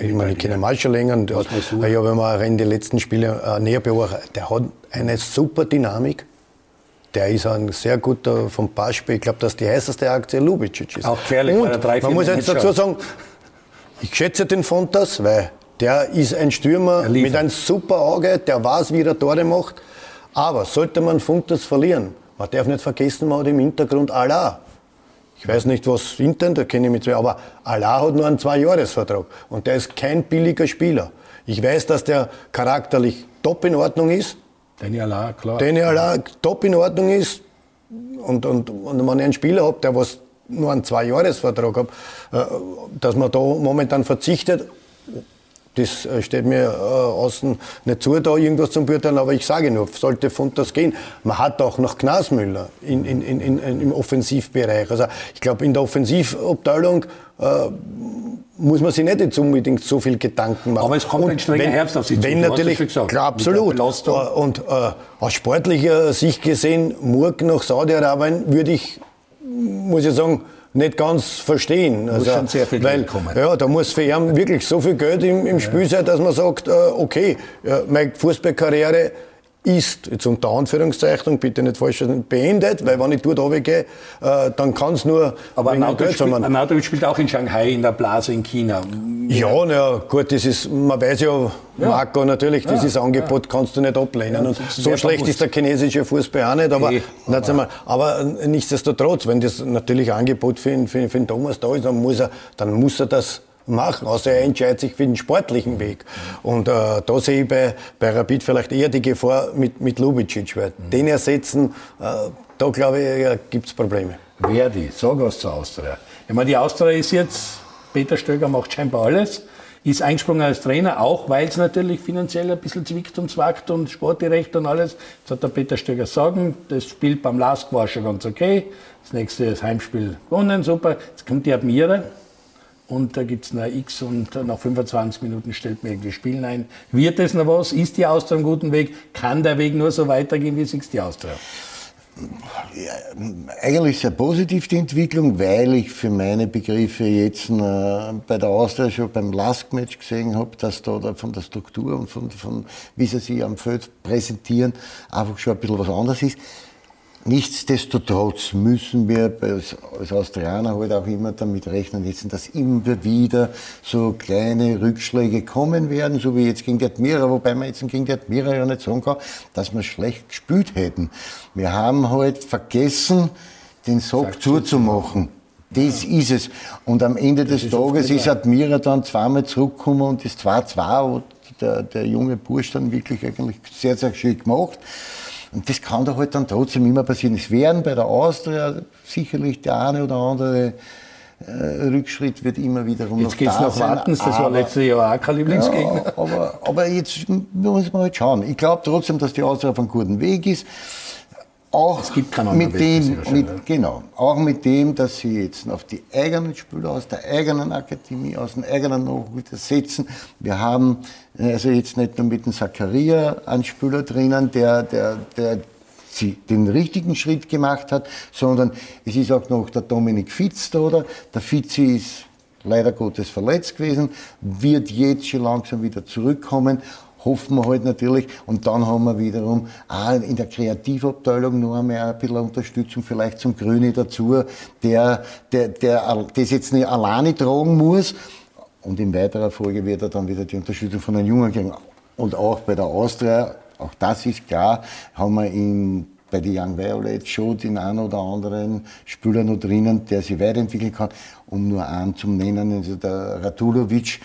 ich meine, ich kenne mal schon länger, und ich habe ihn mal in den letzten Spielen äh, näher beobachtet. Der hat eine super Dynamik. Der ist ein sehr guter vom Passspiel. Ich glaube, dass die heißeste Aktie Lubicic ist. Auch gefährlich, Und drei, man muss jetzt dazu sagen, ich schätze den Fontas, weil der ist ein Stürmer mit einem super Auge, der weiß, wie er Tore macht. Aber sollte man Fontas verlieren, man darf nicht vergessen, man hat im Hintergrund Allah. Ich weiß nicht, was intern, da kenne ich mich zwar, aber Allah hat nur einen Zwei-Jahres-Vertrag und der ist kein billiger Spieler. Ich weiß, dass der charakterlich top in Ordnung ist, Daniel Allah, klar. den Allah top in Ordnung ist und, und, und wenn ich einen Spieler habe, der was nur einen Zwei-Jahres-Vertrag hat, äh, dass man da momentan verzichtet, das äh, steht mir äh, außen nicht zu, da irgendwas zum beurteilen, aber ich sage nur, sollte von das gehen. Man hat auch noch Knasmüller in, in, in, in, im Offensivbereich. Also ich glaube, in der Offensivabteilung äh, muss man sich nicht unbedingt so viel Gedanken machen. Aber es kommt ein strenger Herbst auf Sie zu, Wenn natürlich, gesagt, klar, absolut. Äh, Und äh, aus sportlicher Sicht gesehen, Murg nach Saudi-Arabien würde ich, muss ich sagen, nicht ganz verstehen. Muss schon sehr viel weil, Geld kommen. Ja, da muss für ihn wirklich so viel Geld im, im Spiel sein, dass man sagt, äh, okay, ja, meine Fußballkarriere ist, jetzt unter Anführungszeichen, bitte nicht falsch beendet, weil wenn ich dort runtergehe, äh, dann kann es nur Aber Arnautovic spielt, Arnautovic spielt auch in Shanghai in der Blase in China. Ja, na gut, das ist, man weiß ja, Ja. Marco, natürlich, Ja, dieses Angebot kannst du nicht ablehnen. und so schlecht bewusst. ist der chinesische Fußball auch nicht, aber, Nee, sag mal, aber nichtsdestotrotz, wenn das natürlich ein Angebot für, für, für den Thomas da ist, dann muss er, dann muss er das machen, außer er entscheidet sich für den sportlichen Weg. Und äh, da sehe ich bei, bei Rapid vielleicht eher die Gefahr mit, mit Lubicic, weil Mhm. den ersetzen, äh, da glaube ich, ja, gibt es Probleme. Verdi, sag was zur Austria. Ich meine, die Austria ist jetzt, Peter Stöger macht scheinbar alles, ist eingesprungen als Trainer, auch weil es natürlich finanziell ein bisschen zwickt und zwackt und sportgerecht und alles. Jetzt hat der Peter Stöger sagen, das Spiel beim LASK war schon ganz okay. Das nächste das Heimspiel gewonnen, super. Jetzt kommt die Admira und da gibt es eine X und nach 25 Minuten stellt man irgendwie Spielen ein. Wird das noch was? Ist die Austria am guten Weg? Kann der Weg nur so weitergehen, wie siehst die Austria? Eigentlich sehr positiv die Entwicklung, weil ich für meine Begriffe jetzt äh, bei der Austria schon beim Last-Match gesehen habe, dass da, da von der Struktur und von, von wie sie sich am Feld präsentieren, einfach schon ein bisschen was anderes ist. Nichtsdestotrotz müssen wir als, als Austrianer halt auch immer damit rechnen, jetzt, dass immer wieder so kleine Rückschläge kommen werden, so wie jetzt gegen die Admira, wobei man jetzt gegen die Admira ja nicht sagen kann, dass wir schlecht gespielt hätten. Wir haben halt vergessen, den Sack zuzumachen. Das ist es. Und am Ende des Tages ist Admira dann zweimal zurückgekommen und das 2-2, wo der, der junge Bursch dann wirklich eigentlich sehr, sehr schön gemacht. Und das kann da halt dann trotzdem immer passieren. Es werden bei der Austria sicherlich der eine oder andere äh, Rückschritt wird immer wiederum Jetzt geht es nach Wartens, das war letztes Jahr auch kein Lieblingsgegner. ja, aber, aber jetzt muss man halt schauen. Ich glaube trotzdem, dass die Austria auf einem guten Weg ist. Auch mit dem, mit, genau, auch mit dem, dass sie jetzt auf die eigenen Spieler aus der eigenen Akademie, aus dem eigenen Nachwuchs setzen. Wir haben äh, also jetzt nicht nur mit dem Zakaria einen Spieler drinnen, der, der, der den richtigen Schritt gemacht hat, sondern es ist auch noch der Dominik Fitz da, oder? Der Fitz ist leider Gottes verletzt gewesen, wird jetzt schon langsam wieder zurückkommen. Hoffen wir halt natürlich. Und dann haben wir wiederum auch in der Kreativabteilung noch einmal ein bisschen Unterstützung, vielleicht zum Grüne dazu, der, der, der das jetzt nicht alleine tragen muss. Und in weiterer Folge wird er dann wieder die Unterstützung von den Jungen kriegen. Und auch bei der Austria, auch das ist klar, haben wir in, bei den Young Violets schon den einen oder anderen Spieler noch drinnen, der sich weiterentwickeln kann. Um nur einen zu nennen, also der Ratulovic,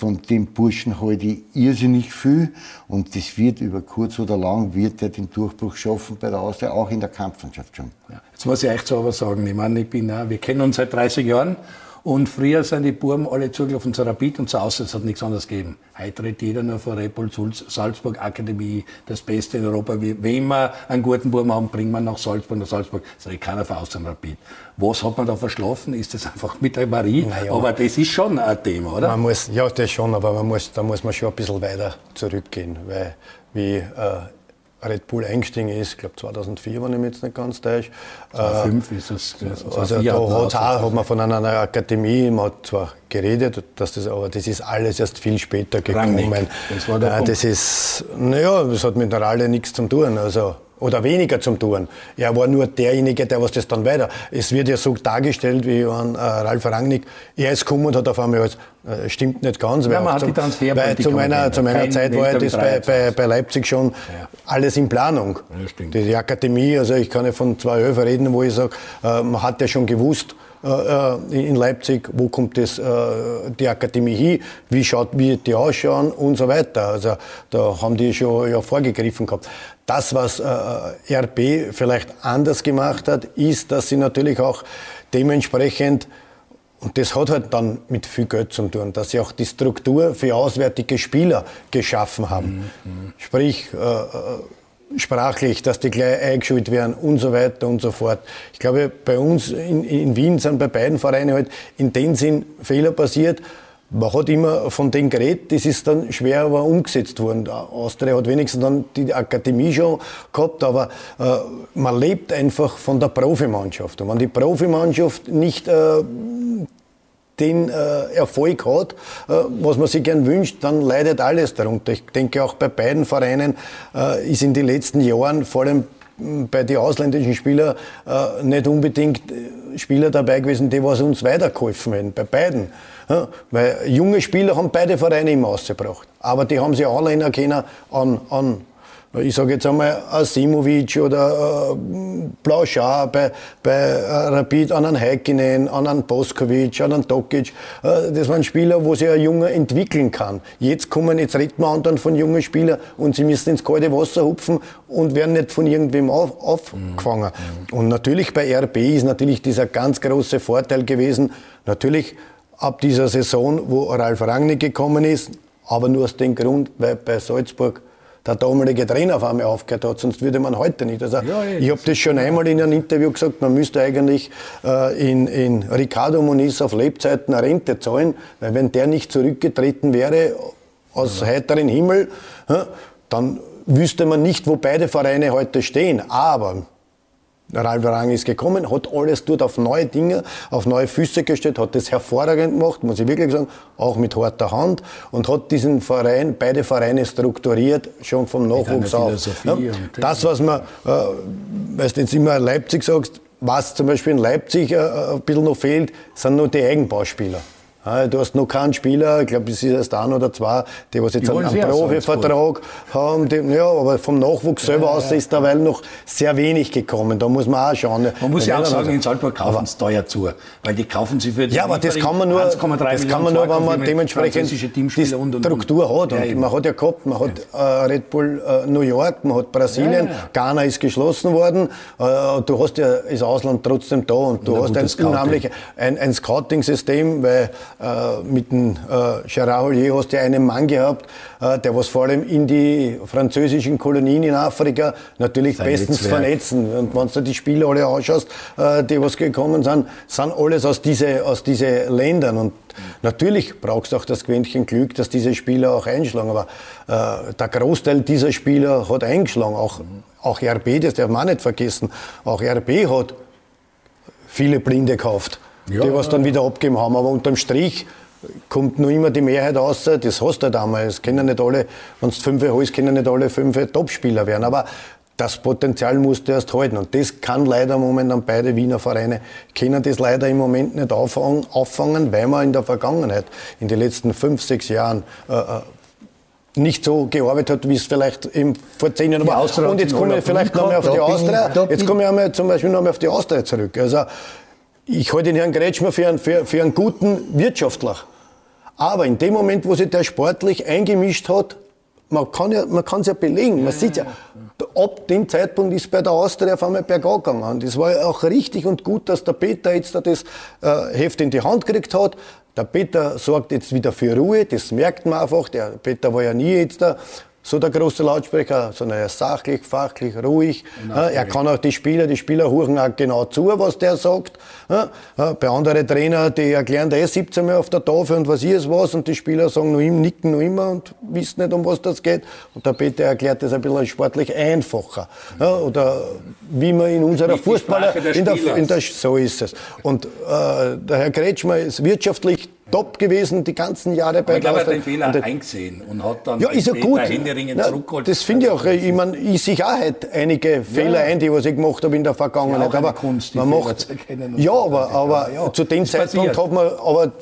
von dem Burschen halte ich irrsinnig viel und das wird über kurz oder lang wird er den Durchbruch schaffen bei der Austria, auch in der Kampfmannschaft schon. Ja. Jetzt muss ich echt so was sagen. Ich meine, ich bin wir kennen uns seit 30 Jahren und früher sind die Buben alle zugelaufen zu Rapid und zu Außen. Es hat nichts anderes gegeben. Heute redet jeder nur von Red Bull Sulz- Salzburg Akademie, das Beste in Europa. Wenn wir einen guten Buben haben, bringen wir nach Salzburg, nach Salzburg. Das redet keiner von Außen Rapid. Was hat man da verschlafen? Ist das einfach mit der Marie? Naja. Aber das ist schon ein Thema, oder? Man muss, ja, das schon, aber man muss, da muss man schon ein bisschen weiter zurückgehen, weil wie äh, Red Bull eingestiegen ist, ich glaube 2004, wenn ich mich jetzt nicht ganz täusche. Äh, Fünf ist es. also da hat's auch, hat man von einer Akademie, man hat zwar geredet, dass das, aber das ist alles erst viel später gekommen. Rangnick, das war der Äh, das ist, naja, das hat mit der Ralle nichts zu tun. Also, oder weniger zum tun. Er war nur derjenige, der was das dann weiter. Es wird ja so dargestellt, wie an äh, Ralf Rangnick, er ist gekommen und hat auf einmal alles, äh, stimmt nicht ganz. Ja, man hat zum- die weil zu meiner, zu meiner Zeit war ja das bei, bei, bei Leipzig schon Ja. alles in Planung. Ja, stimmt. Die, Akademie, also ich kann ja von zwei Höfen reden, wo ich sage, äh, man hat ja schon gewusst, in Leipzig, wo kommt das, äh, die Akademie hin, wie schaut, wie die ausschauen und so weiter. Also da haben die schon ja, vorgegriffen gehabt. Das, was äh, RB vielleicht anders gemacht hat, ist, dass sie natürlich auch dementsprechend und das hat halt dann mit viel Geld zu tun, dass sie auch die Struktur für auswärtige Spieler geschaffen haben. Sprich, äh, äh, sprachlich, dass die gleich eingeschult werden und so weiter und so fort. Ich glaube, bei uns in, in Wien sind bei beiden Vereinen halt in dem Sinn Fehler passiert, man hat immer von den geredet, das ist dann schwer aber umgesetzt worden. Austria hat wenigstens dann die Akademie schon gehabt, aber äh, man lebt einfach von der Profimannschaft. Und wenn die Profimannschaft nicht äh, den äh, Erfolg hat, äh, was man sich gern wünscht, dann leidet alles darunter. Ich denke auch bei beiden Vereinen äh, ist in den letzten Jahren vor allem bei den ausländischen Spielern äh, nicht unbedingt äh, Spieler dabei gewesen, die was uns weitergeholfen hätten, bei beiden. Ja, weil junge Spieler haben beide Vereine immer ausgebracht. Aber die haben sich alle erkennen an, an ich sage jetzt einmal Asimovic oder äh, Blauschar bei, bei äh, Rapid, an einen Heikkinen, an einen Boskovic, an einen Tokic. Äh, das waren Spieler, wo sich ein Junge entwickeln kann. Jetzt kommen, jetzt redet man dann von jungen Spielern und sie müssen ins kalte Wasser hupfen und werden nicht von irgendwem auf, aufgefangen. Mhm. Und natürlich bei RB ist natürlich dieser ganz große Vorteil gewesen, natürlich ab dieser Saison, wo Ralf Rangnick gekommen ist, aber nur aus dem Grund, weil bei Salzburg der damalige Trainer auf einmal aufgehört hat, sonst würde man heute nicht. Also ja, ich habe das schon einmal in einem Interview gesagt, man müsste eigentlich äh, in, in Ricardo Moniz auf Lebzeiten eine Rente zahlen, weil wenn der nicht zurückgetreten wäre aus ja. heiteren Himmel, dann wüsste man nicht, wo beide Vereine heute stehen. Aber Ralf Rang ist gekommen, hat alles dort auf neue Dinge, auf neue Füße gestellt, hat das hervorragend gemacht, muss ich wirklich sagen, auch mit harter Hand und hat diesen Verein, beide Vereine strukturiert, schon vom Nachwuchs auf. Ja, das, was man, äh, weißt du jetzt immer Leipzig sagst, was zum Beispiel in Leipzig äh, ein bisschen noch fehlt, sind nur die Eigenbauspieler. Du hast noch keinen Spieler, ich glaube, es ist erst ein oder zwei, die was jetzt die einen, einen Profivertrag haben. Die, ja, aber vom Nachwuchs selber ja, aus ist derweil noch sehr wenig gekommen. Da muss man auch schauen. Man muss ja auch sagen, in Salzburg kaufen sie teuer zu, weil die kaufen sie für Ja, aber das kann man nur, das kann man nur wenn man dementsprechend die Struktur hat. Und man hat ja gehabt, man hat äh, Red Bull äh, New York, man hat Brasilien, Ghana ist geschlossen worden. Äh, du hast ja das Ausland trotzdem da und du und hast ein unheimlich ein, ein Scouting-System, weil äh, mit dem äh, Gerard Hollier hast du einen Mann gehabt, äh, der was vor allem in die französischen Kolonien in Afrika natürlich Sein bestens Netzwerk. vernetzen. Und wenn du die Spiele alle anschaust, äh, die was gekommen sind, sind alles aus diesen aus diese Ländern. Und Natürlich brauchst du auch das Quäntchen Glück, dass diese Spieler auch einschlagen. Aber äh, der Großteil dieser Spieler hat eingeschlagen. Auch, auch RB, das darf man nicht vergessen. Auch RB hat viele Blinde gekauft ja, die was dann wieder abgeben haben. Aber unterm Strich kommt nur immer die Mehrheit raus, das hast du halt einmal. Es können nicht alle, wenn du fünf holst, können nicht alle fünf Topspieler werden. Aber das Potenzial musst du erst halten. Und das kann leider momentan beide Wiener Vereine, können das leider im Moment nicht auffangen, auffangen weil man in der Vergangenheit, in den letzten fünf, sechs Jahren, äh, äh nicht so gearbeitet hat, wie es vielleicht eben vor zehn Jahren war. Und jetzt komme ich vielleicht noch mal auf die Austria. Jetzt komme ich einmal zum Beispiel noch mal auf die Austria zurück. Also ich halte den Herrn Kretschmer für einen, für, für einen guten Wirtschaftler. Aber in dem Moment, wo sich der sportlich eingemischt hat, man kann ja, man kann es ja belegen, man sieht ja, ab dem Zeitpunkt ist bei der Austria auf einmal bergab gegangen. Das war ja auch richtig und gut, dass der Peter jetzt das äh, Heft in die Hand gekriegt hat. Der Peter sorgt jetzt wieder für Ruhe, das merkt man einfach. Der Peter war ja nie jetzt da so der große Lautsprecher, sondern er ist sachlich, fachlich, ruhig. er kann auch die Spieler, die Spieler hören auch genau zu, was der sagt. bei anderen Trainern, die erklären, der ist 17 Mal auf der Tafel und was ist was und die Spieler sagen nur ihm, nicken nur immer und wissen nicht, um was das geht. Und der Peter erklärt das ein bisschen sportlich einfacher. oder wie man in unserer Fußballer, in der, in der, so ist es. Und äh, der Herr Kretschmer ist wirtschaftlich top gewesen, die ganzen Jahre bei der Ich glaube, er hat den Fehler und, eingesehen und hat dann ja, ist ja gut. Na, zurückgeholt. Das finde ich auch. Ich meine, ich sehe auch halt einige Fehler ja. ein, die was ich gemacht habe in der Vergangenheit. Ja, aber Kunst, man macht, ja, aber, aber ja, zu dem Zeitpunkt passiert. hat man aber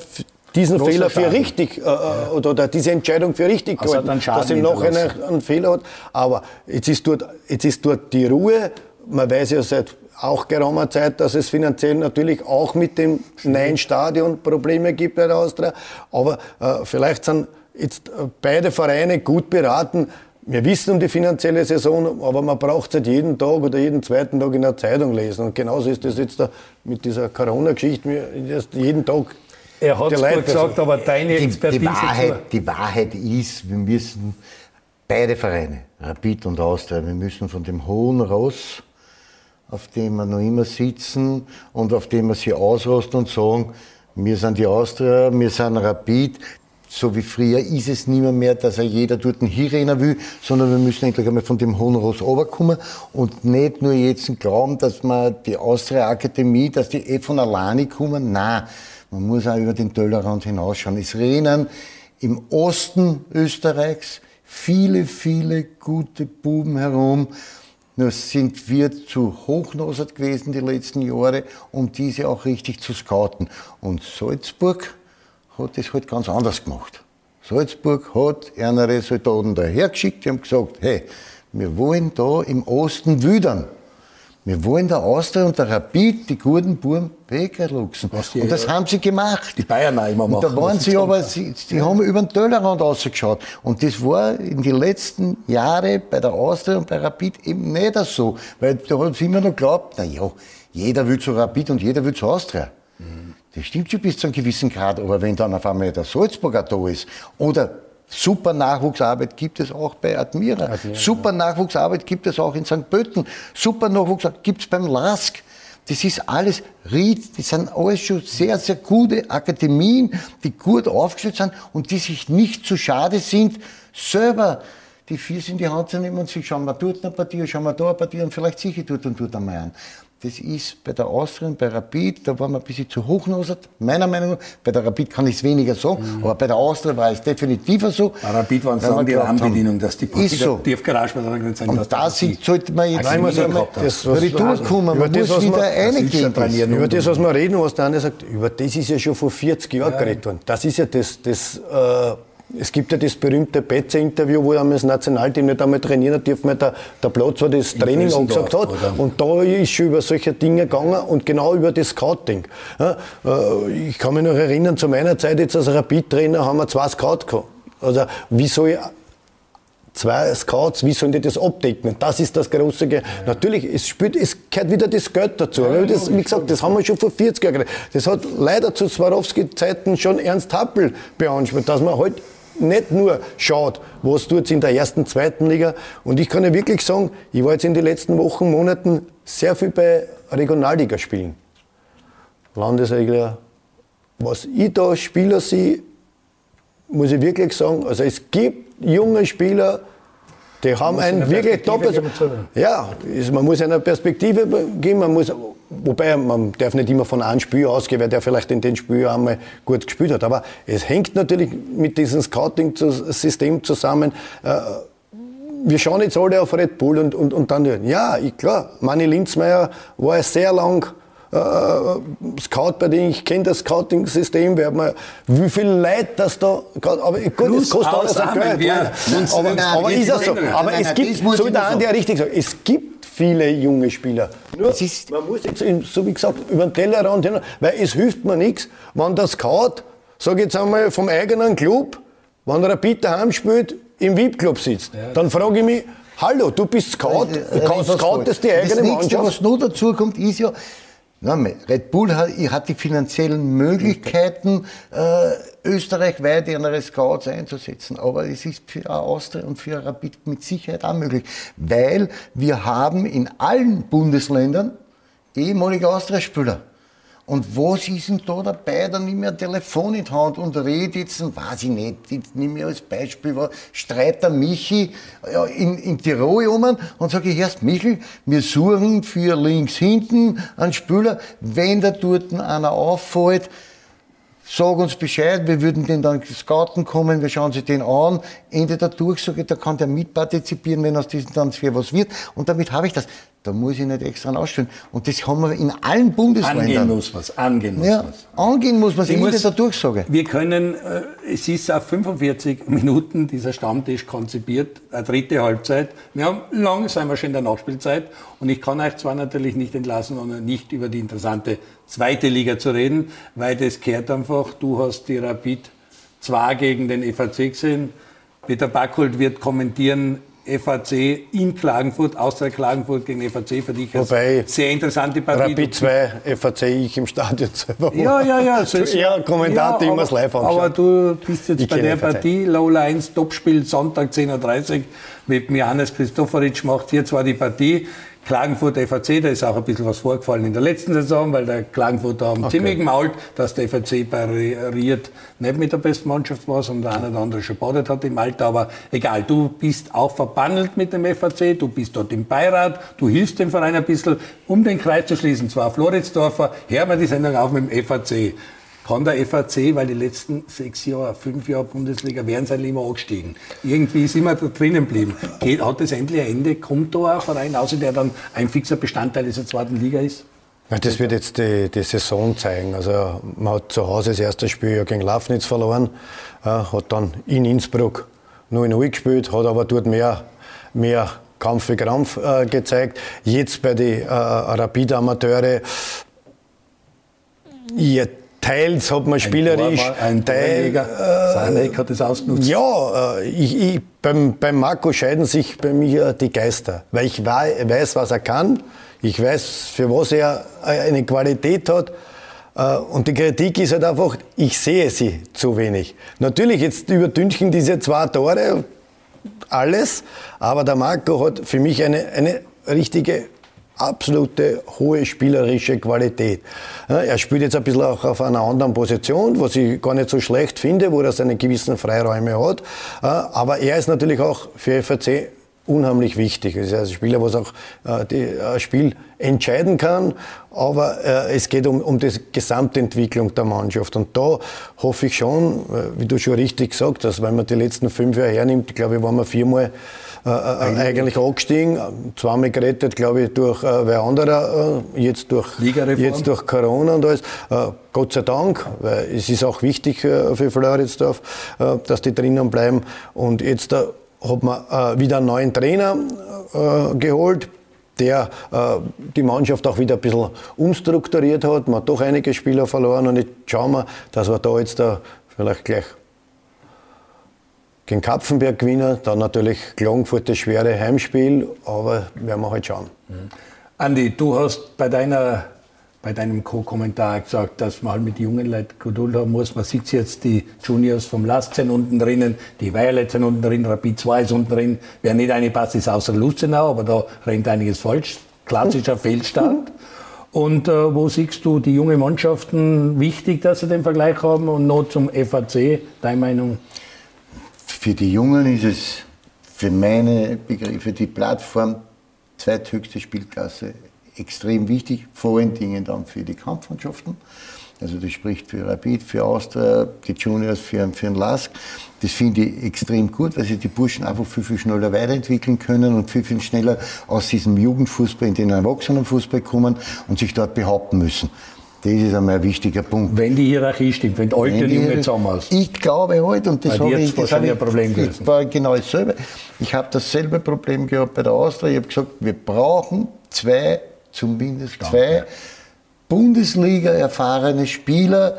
diesen Großer Fehler für Schaden. richtig äh, äh, oder, oder, diese Entscheidung für richtig also gehalten, dass im Nachhinein einen Fehler hat. Aber jetzt ist, dort, jetzt ist dort die Ruhe. Man weiß ja seit auch geraumer Zeit, dass es finanziell natürlich auch mit dem neuen Stadion Probleme gibt bei der Austria. Aber äh, vielleicht sind jetzt äh, beide Vereine gut beraten. Wir wissen um die finanzielle Saison, aber man braucht es halt jeden Tag oder jeden zweiten Tag in der Zeitung lesen. Und genauso ist das jetzt da mit dieser Corona-Geschichte. Jeden Tag er hat es gut gesagt, aber deine Expertise... Die Wahrheit, die Wahrheit ist, wir müssen beide Vereine, Rapid und Austria, wir müssen von dem hohen Ross auf dem wir noch immer sitzen und auf dem wir sie ausrasten und sagen, Wir sind die Austria, wir sind Rapid. So wie früher ist es nicht mehr, mehr dass er jeder dort hinrennen will, sondern wir müssen endlich einmal von dem hohen Ross runterkommen und nicht nur jetzt glauben, dass man die Austria Akademie, dass die eh von alleine kommen. Nein, man muss auch über den Tellerrand hinausschauen. Es rennen im Osten Österreichs viele, viele gute Buben herum. Nur sind wir zu hochnosert gewesen die letzten Jahre, um diese auch richtig zu scouten. Und Salzburg hat das halt ganz anders gemacht. Salzburg hat andere Soldaten dahergeschickt, die haben gesagt, hey, wir wollen da im Osten wüdern. Wir wollen der Austria und der Rapid die guten Buben wegluchsen. Und das haben sie gemacht. Die Bayern auch immer machen. Und da waren sie aber, sie, die haben über den Tellerrand rausgeschaut. Und das war in den letzten Jahren bei der Austria und bei Rapid eben nicht so. Weil da hat sie immer noch geglaubt, na ja, jeder will zu Rapid und jeder will zu Austria. Mhm. Das stimmt schon bis zu einem gewissen Grad, aber wenn dann auf einmal der Salzburger da ist oder Super Nachwuchsarbeit gibt es auch bei Admira. Admira Super Nachwuchsarbeit gibt es auch in St. Pölten. Super Nachwuchsarbeit gibt es beim LASK. Das ist alles Ried, das sind alles schon sehr, sehr gute Akademien, die gut aufgestellt sind und die sich nicht zu schade sind, selber die Viers in die Hand zu nehmen und sich schauen wir dort eine Partie, schauen wir da eine Partie und vielleicht sicher dort und dort einmal an. Das ist bei der Austria bei Rapid, da waren wir ein bisschen zu hochnosert, meiner Meinung nach. Bei der Rapid kann ich es weniger sagen, mhm. aber bei der Austria war es definitiver so. Bei Rapid waren es dann die Rahmenbedingungen, dass die ist so. Tiefgarage bei der sind. Und da sollte man jetzt also wieder mal das, retourkommen, man muss wieder reingehen. Über das, was wir reden, was der andere sagt, über das ist ja schon vor 40 Jahren ja. geredet worden. Das ist ja das, das äh, es gibt ja das berühmte Betze-Interview, wo er das Nationalteam nicht einmal trainieren hat dürfen, weil der, der Platz, wo das In Training angesagt hat. Oder? Und da ist schon über solche Dinge gegangen und genau über das Scouting. Ja, äh, ich kann mich noch erinnern, zu meiner Zeit jetzt als Rapid-Trainer haben wir zwei Scouts gehabt. Also wie soll ich zwei Scouts, wie sollen die das abdecken? Und das ist das große. Ge Natürlich, es, spielt, es gehört wieder das Geld dazu. Ja, das, wie gesagt, das haben wir schon vor 40 Jahren. Das hat leider zu Swarovski-Zeiten schon Ernst Happel beansprucht, dass man halt nicht nur schaut, was tut es in der ersten, zweiten Liga. Und ich kann ja wirklich sagen, ich war jetzt in den letzten Wochen, Monaten sehr viel bei Regionalligaspielen. Landesregler. Was ich da Spieler sehe, muss ich wirklich sagen, also es gibt junge Spieler, die haben ein wirklich doppelt. Ja, man muss eine Perspektive geben, man muss, wobei man darf nicht immer von einem Spiel ausgehen, weil der vielleicht in den Spiel einmal gut gespielt hat. Aber es hängt natürlich mit diesem Scouting-System zusammen. Äh, wir schauen jetzt alle auf Red Bull und, und, und dann, ja, klar, Manni Linzmeier war sehr lang äh, Scout, bei dem ich kenne das Scouting-System, wie viel Leid das da, aber gut, es kostet alles ein Geld. Aber, aber ist ja so. Aber es gibt, so wie der Andi ja richtig sagt, es gibt viele junge Spieler. Nur, man muss jetzt, so wie gesagt, über den Tellerrand hin, weil es hilft mir nichts, wenn der Scout, sage ich jetzt einmal, vom eigenen Club, wenn der Peter Heim spielt, im VIP-Club sitzt, ja. dann frage ich mich, hallo, du bist Scout, du scoutest die eigene das Mannschaft. Nächste, was noch dazu kommt, ist ja, Red Bull hat, hat, die finanziellen Möglichkeiten, äh, österreichweit ihre Scouts einzusetzen. Aber es ist für Austria und für Rapid mit Sicherheit auch möglich. Weil wir haben in allen Bundesländern ehemalige Austria-Spieler. Und was ist denn da dabei, dann nimm mir ein Telefon in die Hand und red jetzt, weiß ich nicht, jetzt nimm mir als Beispiel, war Streiter Michi ja, in, in Tirol um und sage ich, erst Michel, wir suchen für links hinten einen Spieler, wenn da dort einer auffällt, sag uns Bescheid, wir würden den dann scouten kommen, wir schauen sich den an, Ende der Durchsage, da kann der mitpartizipieren, wenn aus diesem Transfer was wird. Und damit habe ich das. Da muss ich nicht extra ausstellen. Und das haben wir in allen Bundesländern. Angehen muss man angehen muss ja, Angehen muss man es, Ende der Durchsage. Wir können, äh, es ist auf 45 Minuten dieser Stammtisch konzipiert, eine dritte Halbzeit. Wir haben lang, sind wir schon in der Nachspielzeit und ich kann euch zwar natürlich nicht entlassen, ohne nicht über die interessante zweite Liga zu reden, weil das kehrt einfach, du hast die Rapid 2 gegen den FAC gesehen, Peter Backholt wird kommentieren, FAC in Klagenfurt, Austria Klagenfurt gegen FAC, für dich Wobei sehr interessante Partie. Rapid 2, FAC, ich im Stadion selber. Ja, ja, ja. So <laughs> ist, eher Kommentator ja, immer das live anschauen. Aber du bist jetzt ich bei der FAC. Partie, Low Lines, Topspiel, Sonntag 10.30 Uhr mit Johannes Christoforic macht hier zwar die Partie. Klagenfurt FAC, da ist auch ein bisschen was vorgefallen in der letzten Saison, weil der Klagenfurt haben okay. ziemlich gemault, dass der FAC pariert nicht mit der besten Mannschaft war, sondern der eine oder andere schon badet hat im Alter. Aber egal, du bist auch verbandelt mit dem FAC, du bist dort im Beirat, du hilfst dem Verein ein bisschen, um den Kreis zu schließen. Zwar Floridsdorfer, hören wir die Sendung auf mit dem FAC kann der FAC, weil die letzten sechs Jahre, fünf Jahre Bundesliga wären sie immer angestiegen. Irgendwie sind wir da drinnen geblieben. Geht, hat das endlich ein Ende? Kommt da ein Verein außer der dann ein fixer Bestandteil dieser zweiten Liga ist? Das wird jetzt die, die, Saison zeigen. Also man hat zu Hause das erste Spiel gegen Lafnitz verloren, ja, hat dann in Innsbruck 0-0 gespielt, hat aber dort mehr, mehr Kampf für Krampf äh, gezeigt. Jetzt bei den äh, Rapid-Amateure, ja, Teils hat man spielerisch. Ein, Teil, äh, Sanek hat das ausgenutzt. Ja, äh, ich, ich, beim, beim Marco scheiden sich bei mir die Geister. Weil ich weiß, was er kann. Ich weiß, für was er eine Qualität hat. Äh, und die Kritik ist halt einfach, ich sehe sie zu wenig. Natürlich, jetzt übertünchen diese zwei Tore alles, aber der Marco hat für mich eine, eine richtige absolute hohe spielerische Qualität. Er spielt jetzt ein bisschen auch auf einer anderen Position, was ich gar nicht so schlecht finde, wo er seine gewissen Freiräume hat. Aber er ist natürlich auch für FAC unheimlich wichtig. Er ist ein Spieler, was auch äh, das Spiel entscheiden kann, aber äh, es geht um, um die Gesamtentwicklung der Mannschaft. Und da hoffe ich schon, äh, wie du schon richtig gesagt hast, wenn man die letzten fünf Jahre hernimmt, glaube ich, waren wir viermal äh, äh, eigentlich angestiegen. Zweimal gerettet, glaube ich, durch äh, wer anderer, äh, jetzt, durch, jetzt durch Corona und alles. Äh, Gott sei Dank, weil es ist auch wichtig äh, für Floridsdorf, äh, dass die drinnen bleiben. Und jetzt äh, hat man äh, wieder einen neuen Trainer äh, geholt, der äh, die Mannschaft auch wieder ein bisschen umstrukturiert hat. Man hat doch einige Spieler verloren und jetzt schauen wir, dass wir da jetzt da vielleicht gleich gegen Kapfenberg gewinnen. Dann natürlich Klagenfurt das schwere Heimspiel, aber werden wir halt schauen. Mhm. Andi, du hast bei, deiner, bei deinem Co-Kommentar gesagt, dass man halt mit jungen Leuten Geduld haben muss. Man sieht jetzt die Juniors vom Last sind unten drinnen, die Violet sind unten drin, Rapid 2 ist unten drin. Wer nicht eine passt, ist außer Lustenau, aber da rennt einiges falsch. Klassischer <laughs> Fehlstart. Und äh, wo siehst du die jungen Mannschaften wichtig, dass sie den Vergleich haben? Und noch zum FAC, deine Meinung? Für die Jungen ist es für meine Begriffe die Plattform zweithöchste Spielklasse extrem wichtig, vor allen Dingen dann für die Kampfmannschaften. Also das spricht für Rapid, für Austria, die Juniors, für, für den LASK. Das finde ich extrem gut, weil sich die Burschen einfach viel, viel schneller weiterentwickeln können und viel, viel schneller aus diesem Jugendfußball in den Erwachsenenfußball kommen und sich dort behaupten müssen. Das ist einmal ein wichtiger Punkt. Wenn die Hierarchie stimmt, wenn die Alte und Junge zusammen hast. Ich glaube halt, und das habe ich, das ein Problem gewesen. war genau dasselbe. Ich habe dasselbe Problem gehabt bei der Austria. Ich habe gesagt, wir brauchen zwei, zumindest zwei ja. Bundesliga erfahrene Spieler,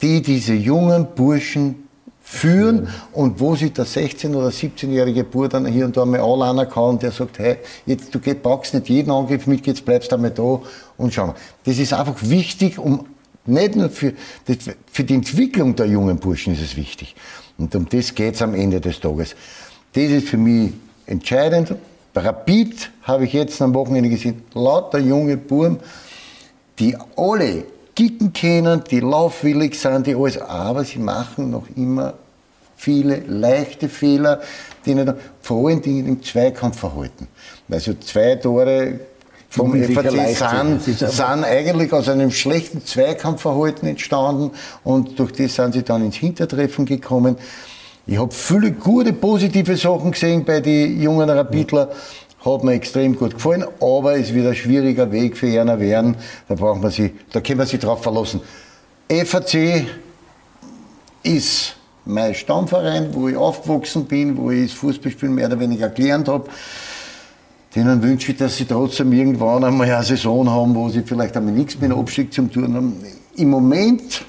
die diese jungen Burschen führen mhm. und wo sich der 16- oder 17-jährige Bub dann hier und da mal anlernen kann, der sagt, hey, jetzt, du brauchst nicht jeden Angriff mit, jetzt bleibst du einmal da und schau mal. Das ist einfach wichtig, um nicht nur für, für die Entwicklung der jungen Burschen ist es wichtig. Und um das geht es am Ende des Tages. Das ist für mich entscheidend. Rapid habe ich jetzt am Wochenende gesehen, lauter junge Buben, die alle kicken können, die laufwillig sind, die alles, aber sie machen noch immer viele leichte Fehler, die nicht, vor allen Dingen im Zweikampfverhalten. Also zwei Tore vom FAC sind, sind eigentlich aus einem schlechten Zweikampfverhalten entstanden und durch das sind sie dann ins Hintertreffen gekommen. Ich habe viele gute, positive Sachen gesehen bei den jungen Rapidler. Hat mir extrem gut gefallen, aber es wird ein schwieriger Weg für einer werden. Da braucht man sich, da können wir sich drauf verlassen. FAC ist mein Stammverein, wo ich aufgewachsen bin, wo ich das Fußballspielen mehr oder weniger gelernt habe. Denen wünsche ich, dass sie trotzdem irgendwann einmal eine Saison haben, wo sie vielleicht einmal nichts mit dem Abstieg zu tun haben. Im Moment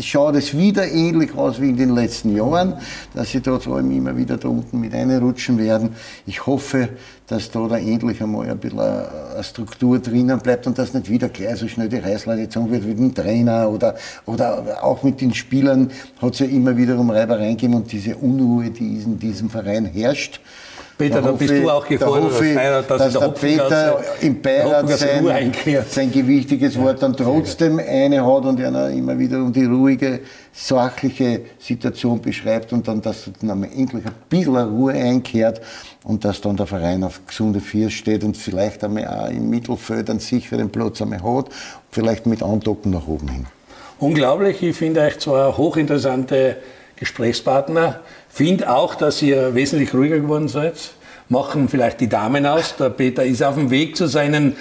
schaut es wieder ähnlich aus wie in den letzten Jahren, dass sie vor allem immer wieder da unten mit einrutschen werden. Ich hoffe, dass da, da endlich einmal ein bisschen eine Struktur drinnen bleibt und dass nicht wieder gleich so schnell die Reißleine gezogen wird wie dem Trainer oder, oder auch mit den Spielern hat es ja immer wieder um Reibereien gegeben und diese Unruhe, die in diesem Verein herrscht. Peter, da, bist du auch gefordert, da ich, Beirat, dass, dass der, der Peter im Beirat sein, sein gewichtiges Wort dann trotzdem eine hat und einer immer wieder um die ruhige, sachliche Situation beschreibt und dann, dass dann endlich ein bisschen Ruhe einkehrt und dass dann der Verein auf gesunde Vier steht und vielleicht einmal auch im Mittelfeld einen sicheren Platz einmal hat, vielleicht mit Andocken nach oben hin. Unglaublich, ich finde euch zwar hochinteressante Gesprächspartner, finde auch, dass ihr wesentlich ruhiger geworden seid, machen vielleicht die Damen aus. Der Peter ist auf dem Weg zu seinen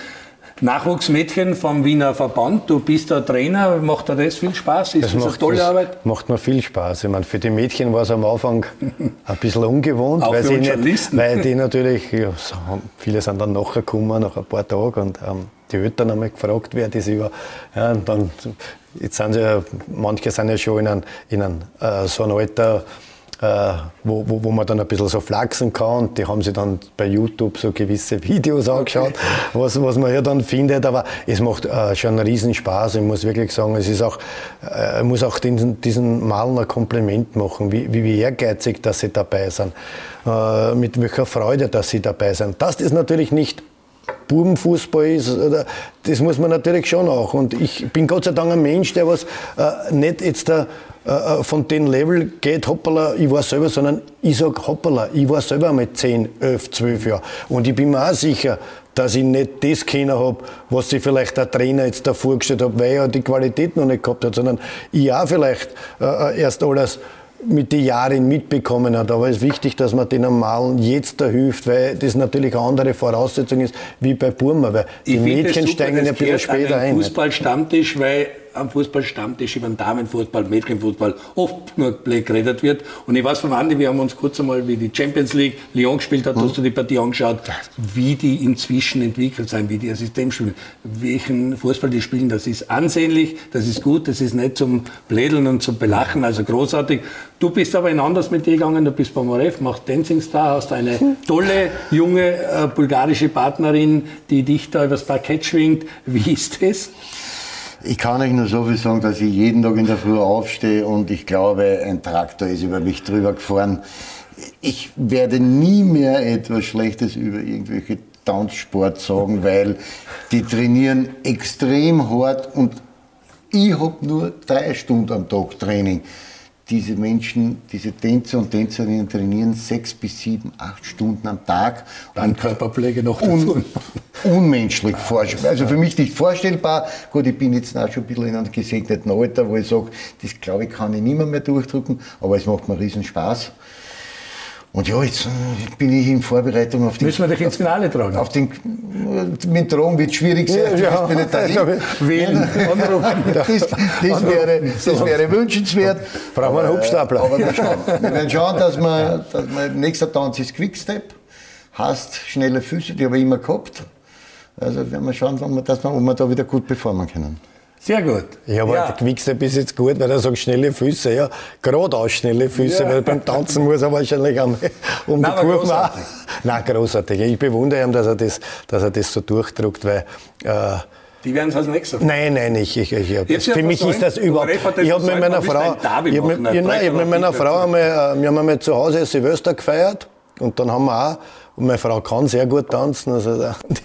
Nachwuchsmädchen vom Wiener Verband. Du bist der Trainer. Macht dir das viel Spaß? Ist das, das eine tolle das Arbeit? Macht mir viel Spaß. Ich meine, für die Mädchen war es am Anfang <laughs> ein bisschen ungewohnt, weil, sie nicht, weil die natürlich, ja, viele sind dann nachher gekommen, nach ein paar Tagen und ähm, die Eltern haben mich gefragt, wer das über. Ja, und dann, jetzt sind sie ja, manche sind ja schon in einem, in einem äh, so ein Alter, wo, wo, wo man dann ein bisschen so flachsen kann. Und die haben sich dann bei YouTube so gewisse Videos angeschaut, was, was man ja dann findet. Aber es macht äh, schon einen riesen Spaß. Ich muss wirklich sagen, es ist auch, äh, ich muss auch diesen, diesen Malen ein Kompliment machen, wie, wie ehrgeizig, dass sie dabei sind, äh, mit welcher Freude, dass sie dabei sind. Dass das natürlich nicht Bubenfußball ist, das muss man natürlich schon auch. Und ich bin Gott sei Dank ein Mensch, der was äh, nicht jetzt der äh, äh, von dem Level geht, hoppala, ich war selber, sondern ich sage hoppala, ich war selber mit 10, 11, 12 Jahren. Und ich bin mir auch sicher, dass ich nicht das kennen habe, was sich vielleicht der Trainer jetzt da vorgestellt hat, weil er die Qualität noch nicht gehabt hat, sondern ich auch vielleicht äh, äh erst alles mit den Jahren mitbekommen hat. Aber es ist wichtig, dass man den Normalen jetzt da hilft, weil das natürlich eine andere Voraussetzung ist wie bei Burma. Weil die Mädchen super, steigen ja ein bisschen später ein. Fußballstammtisch, weil am Fußballstammtisch über den Damenfußball, Mädchenfußball oft nur geredet wird. Und ich weiß von Andi, wir haben uns kurz einmal, wie die Champions League Lyon gespielt hat, mhm. hast du die Partie angeschaut, wie die inzwischen entwickelt sind, wie die Assistent spielen, welchen Fußball die spielen. Das ist ansehnlich, das ist gut, das ist nicht zum Blädeln und zum Belachen, also großartig. Du bist aber in anders mit dir gegangen, du bist beim Morev, machst Dancing Star, hast eine tolle, junge äh, bulgarische Partnerin, die dich da übers Parkett schwingt. Wie ist das? Ich kann euch nur so viel sagen, dass ich jeden Tag in der Früh aufstehe und ich glaube, ein Traktor ist über mich drüber gefahren. Ich werde nie mehr etwas Schlechtes über irgendwelche Tanzsport sagen, <laughs> weil die trainieren extrem hart und ich habe nur drei Stunden am Tag Training diese Menschen, diese Tänzer und Tänzerinnen trainieren sechs bis sieben, acht Stunden am Tag. Dann Körperpflege noch dazu. Un, unmenschlich vorstellbar. Also für mich nicht vorstellbar. Gut, ich bin jetzt auch schon ein bisschen in einem gesegneten Alter, wo ich sage, das glaube ich kann ich nicht mehr, mehr durchdrücken, aber es macht mir riesen Spaß. Und ja, jetzt äh, bin ich in Vorbereitung auf den. Müssen wir dich ins Finale tragen? Auf den, mit Tragen wird schwierig sein. Ja, <laughs> ja. Nicht Wählen, <laughs> das, das, wäre, das wäre wünschenswert. Brauchen wir einen Hubstapler. Aber wir, schauen. <laughs> wir werden schauen, dass wir, dass wir nächster Tanz ist Quickstep. Hast schnelle Füße, die habe ich immer gehabt. Also werden wir schauen, dass wir, ob wir da wieder gut performen können. Sehr gut. Ich habe ja. halt Quickstep bis jetzt gut, weil er sagt schnelle Füße, ja, geradeaus schnelle Füße, ja. weil beim Tanzen muss er wahrscheinlich einmal <laughs> um Nein, die Kurven auch. Nein, großartig. Ich bewundere ihn, dass er das, dass er das so durchdruckt, weil äh, die werden es als nächstes. Nein, nein, ich, ich, ich, ich für mich ist das überhaupt. Ich habe mit meiner Frau, ich hab mit, ja, nein, ich hab mit meiner Frau einmal, äh, wir haben einmal zu Hause Silvester gefeiert und dann haben wir auch, und meine Frau kann sehr gut tanzen, also <laughs> die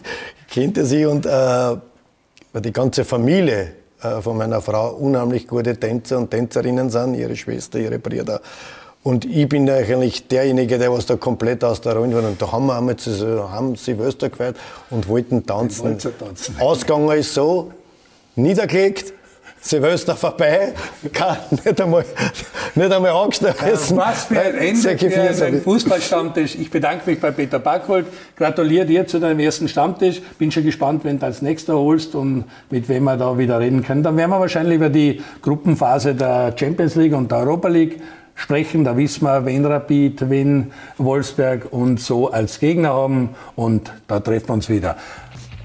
kennt sie und äh, die ganze Familie von meiner Frau unheimlich gute Tänzer und Tänzerinnen sind, ihre Schwester, ihre Brüder. Und ich bin eigentlich derjenige, der was da komplett aus der Runde war. Und da haben wir einmal zu, haben Silvester gefeiert und wollten tanzen. tanzen. Ausgegangen ist so, niedergelegt, Silvester vorbei, kann nicht einmal, nicht einmal angeschlossen. Was für ein Ende für einen Fußballstammtisch. Ich bedanke mich bei Peter Backholt, gratuliere dir zu deinem ersten Stammtisch. Bin schon gespannt, wenn du als nächster holst und mit wem wir da wieder reden können. Dann werden wir wahrscheinlich über die Gruppenphase der Champions League und der Europa League sprechen. Da wissen wir, wen Rapid, wen Wolfsberg und so als Gegner haben. Und da treffen wir uns wieder.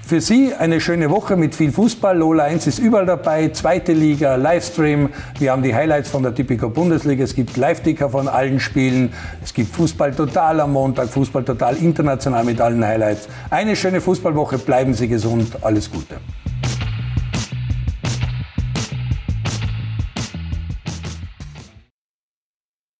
Für Sie eine schöne Woche mit viel Fußball. Lola 1 ist überall dabei. Zweite Liga, Livestream. Wir haben die Highlights von der Typico Bundesliga. Es gibt Live-Ticker von allen Spielen. Es gibt Fußball total am Montag, Fußball total international mit allen Highlights. Eine schöne Fußballwoche. Bleiben Sie gesund. Alles Gute.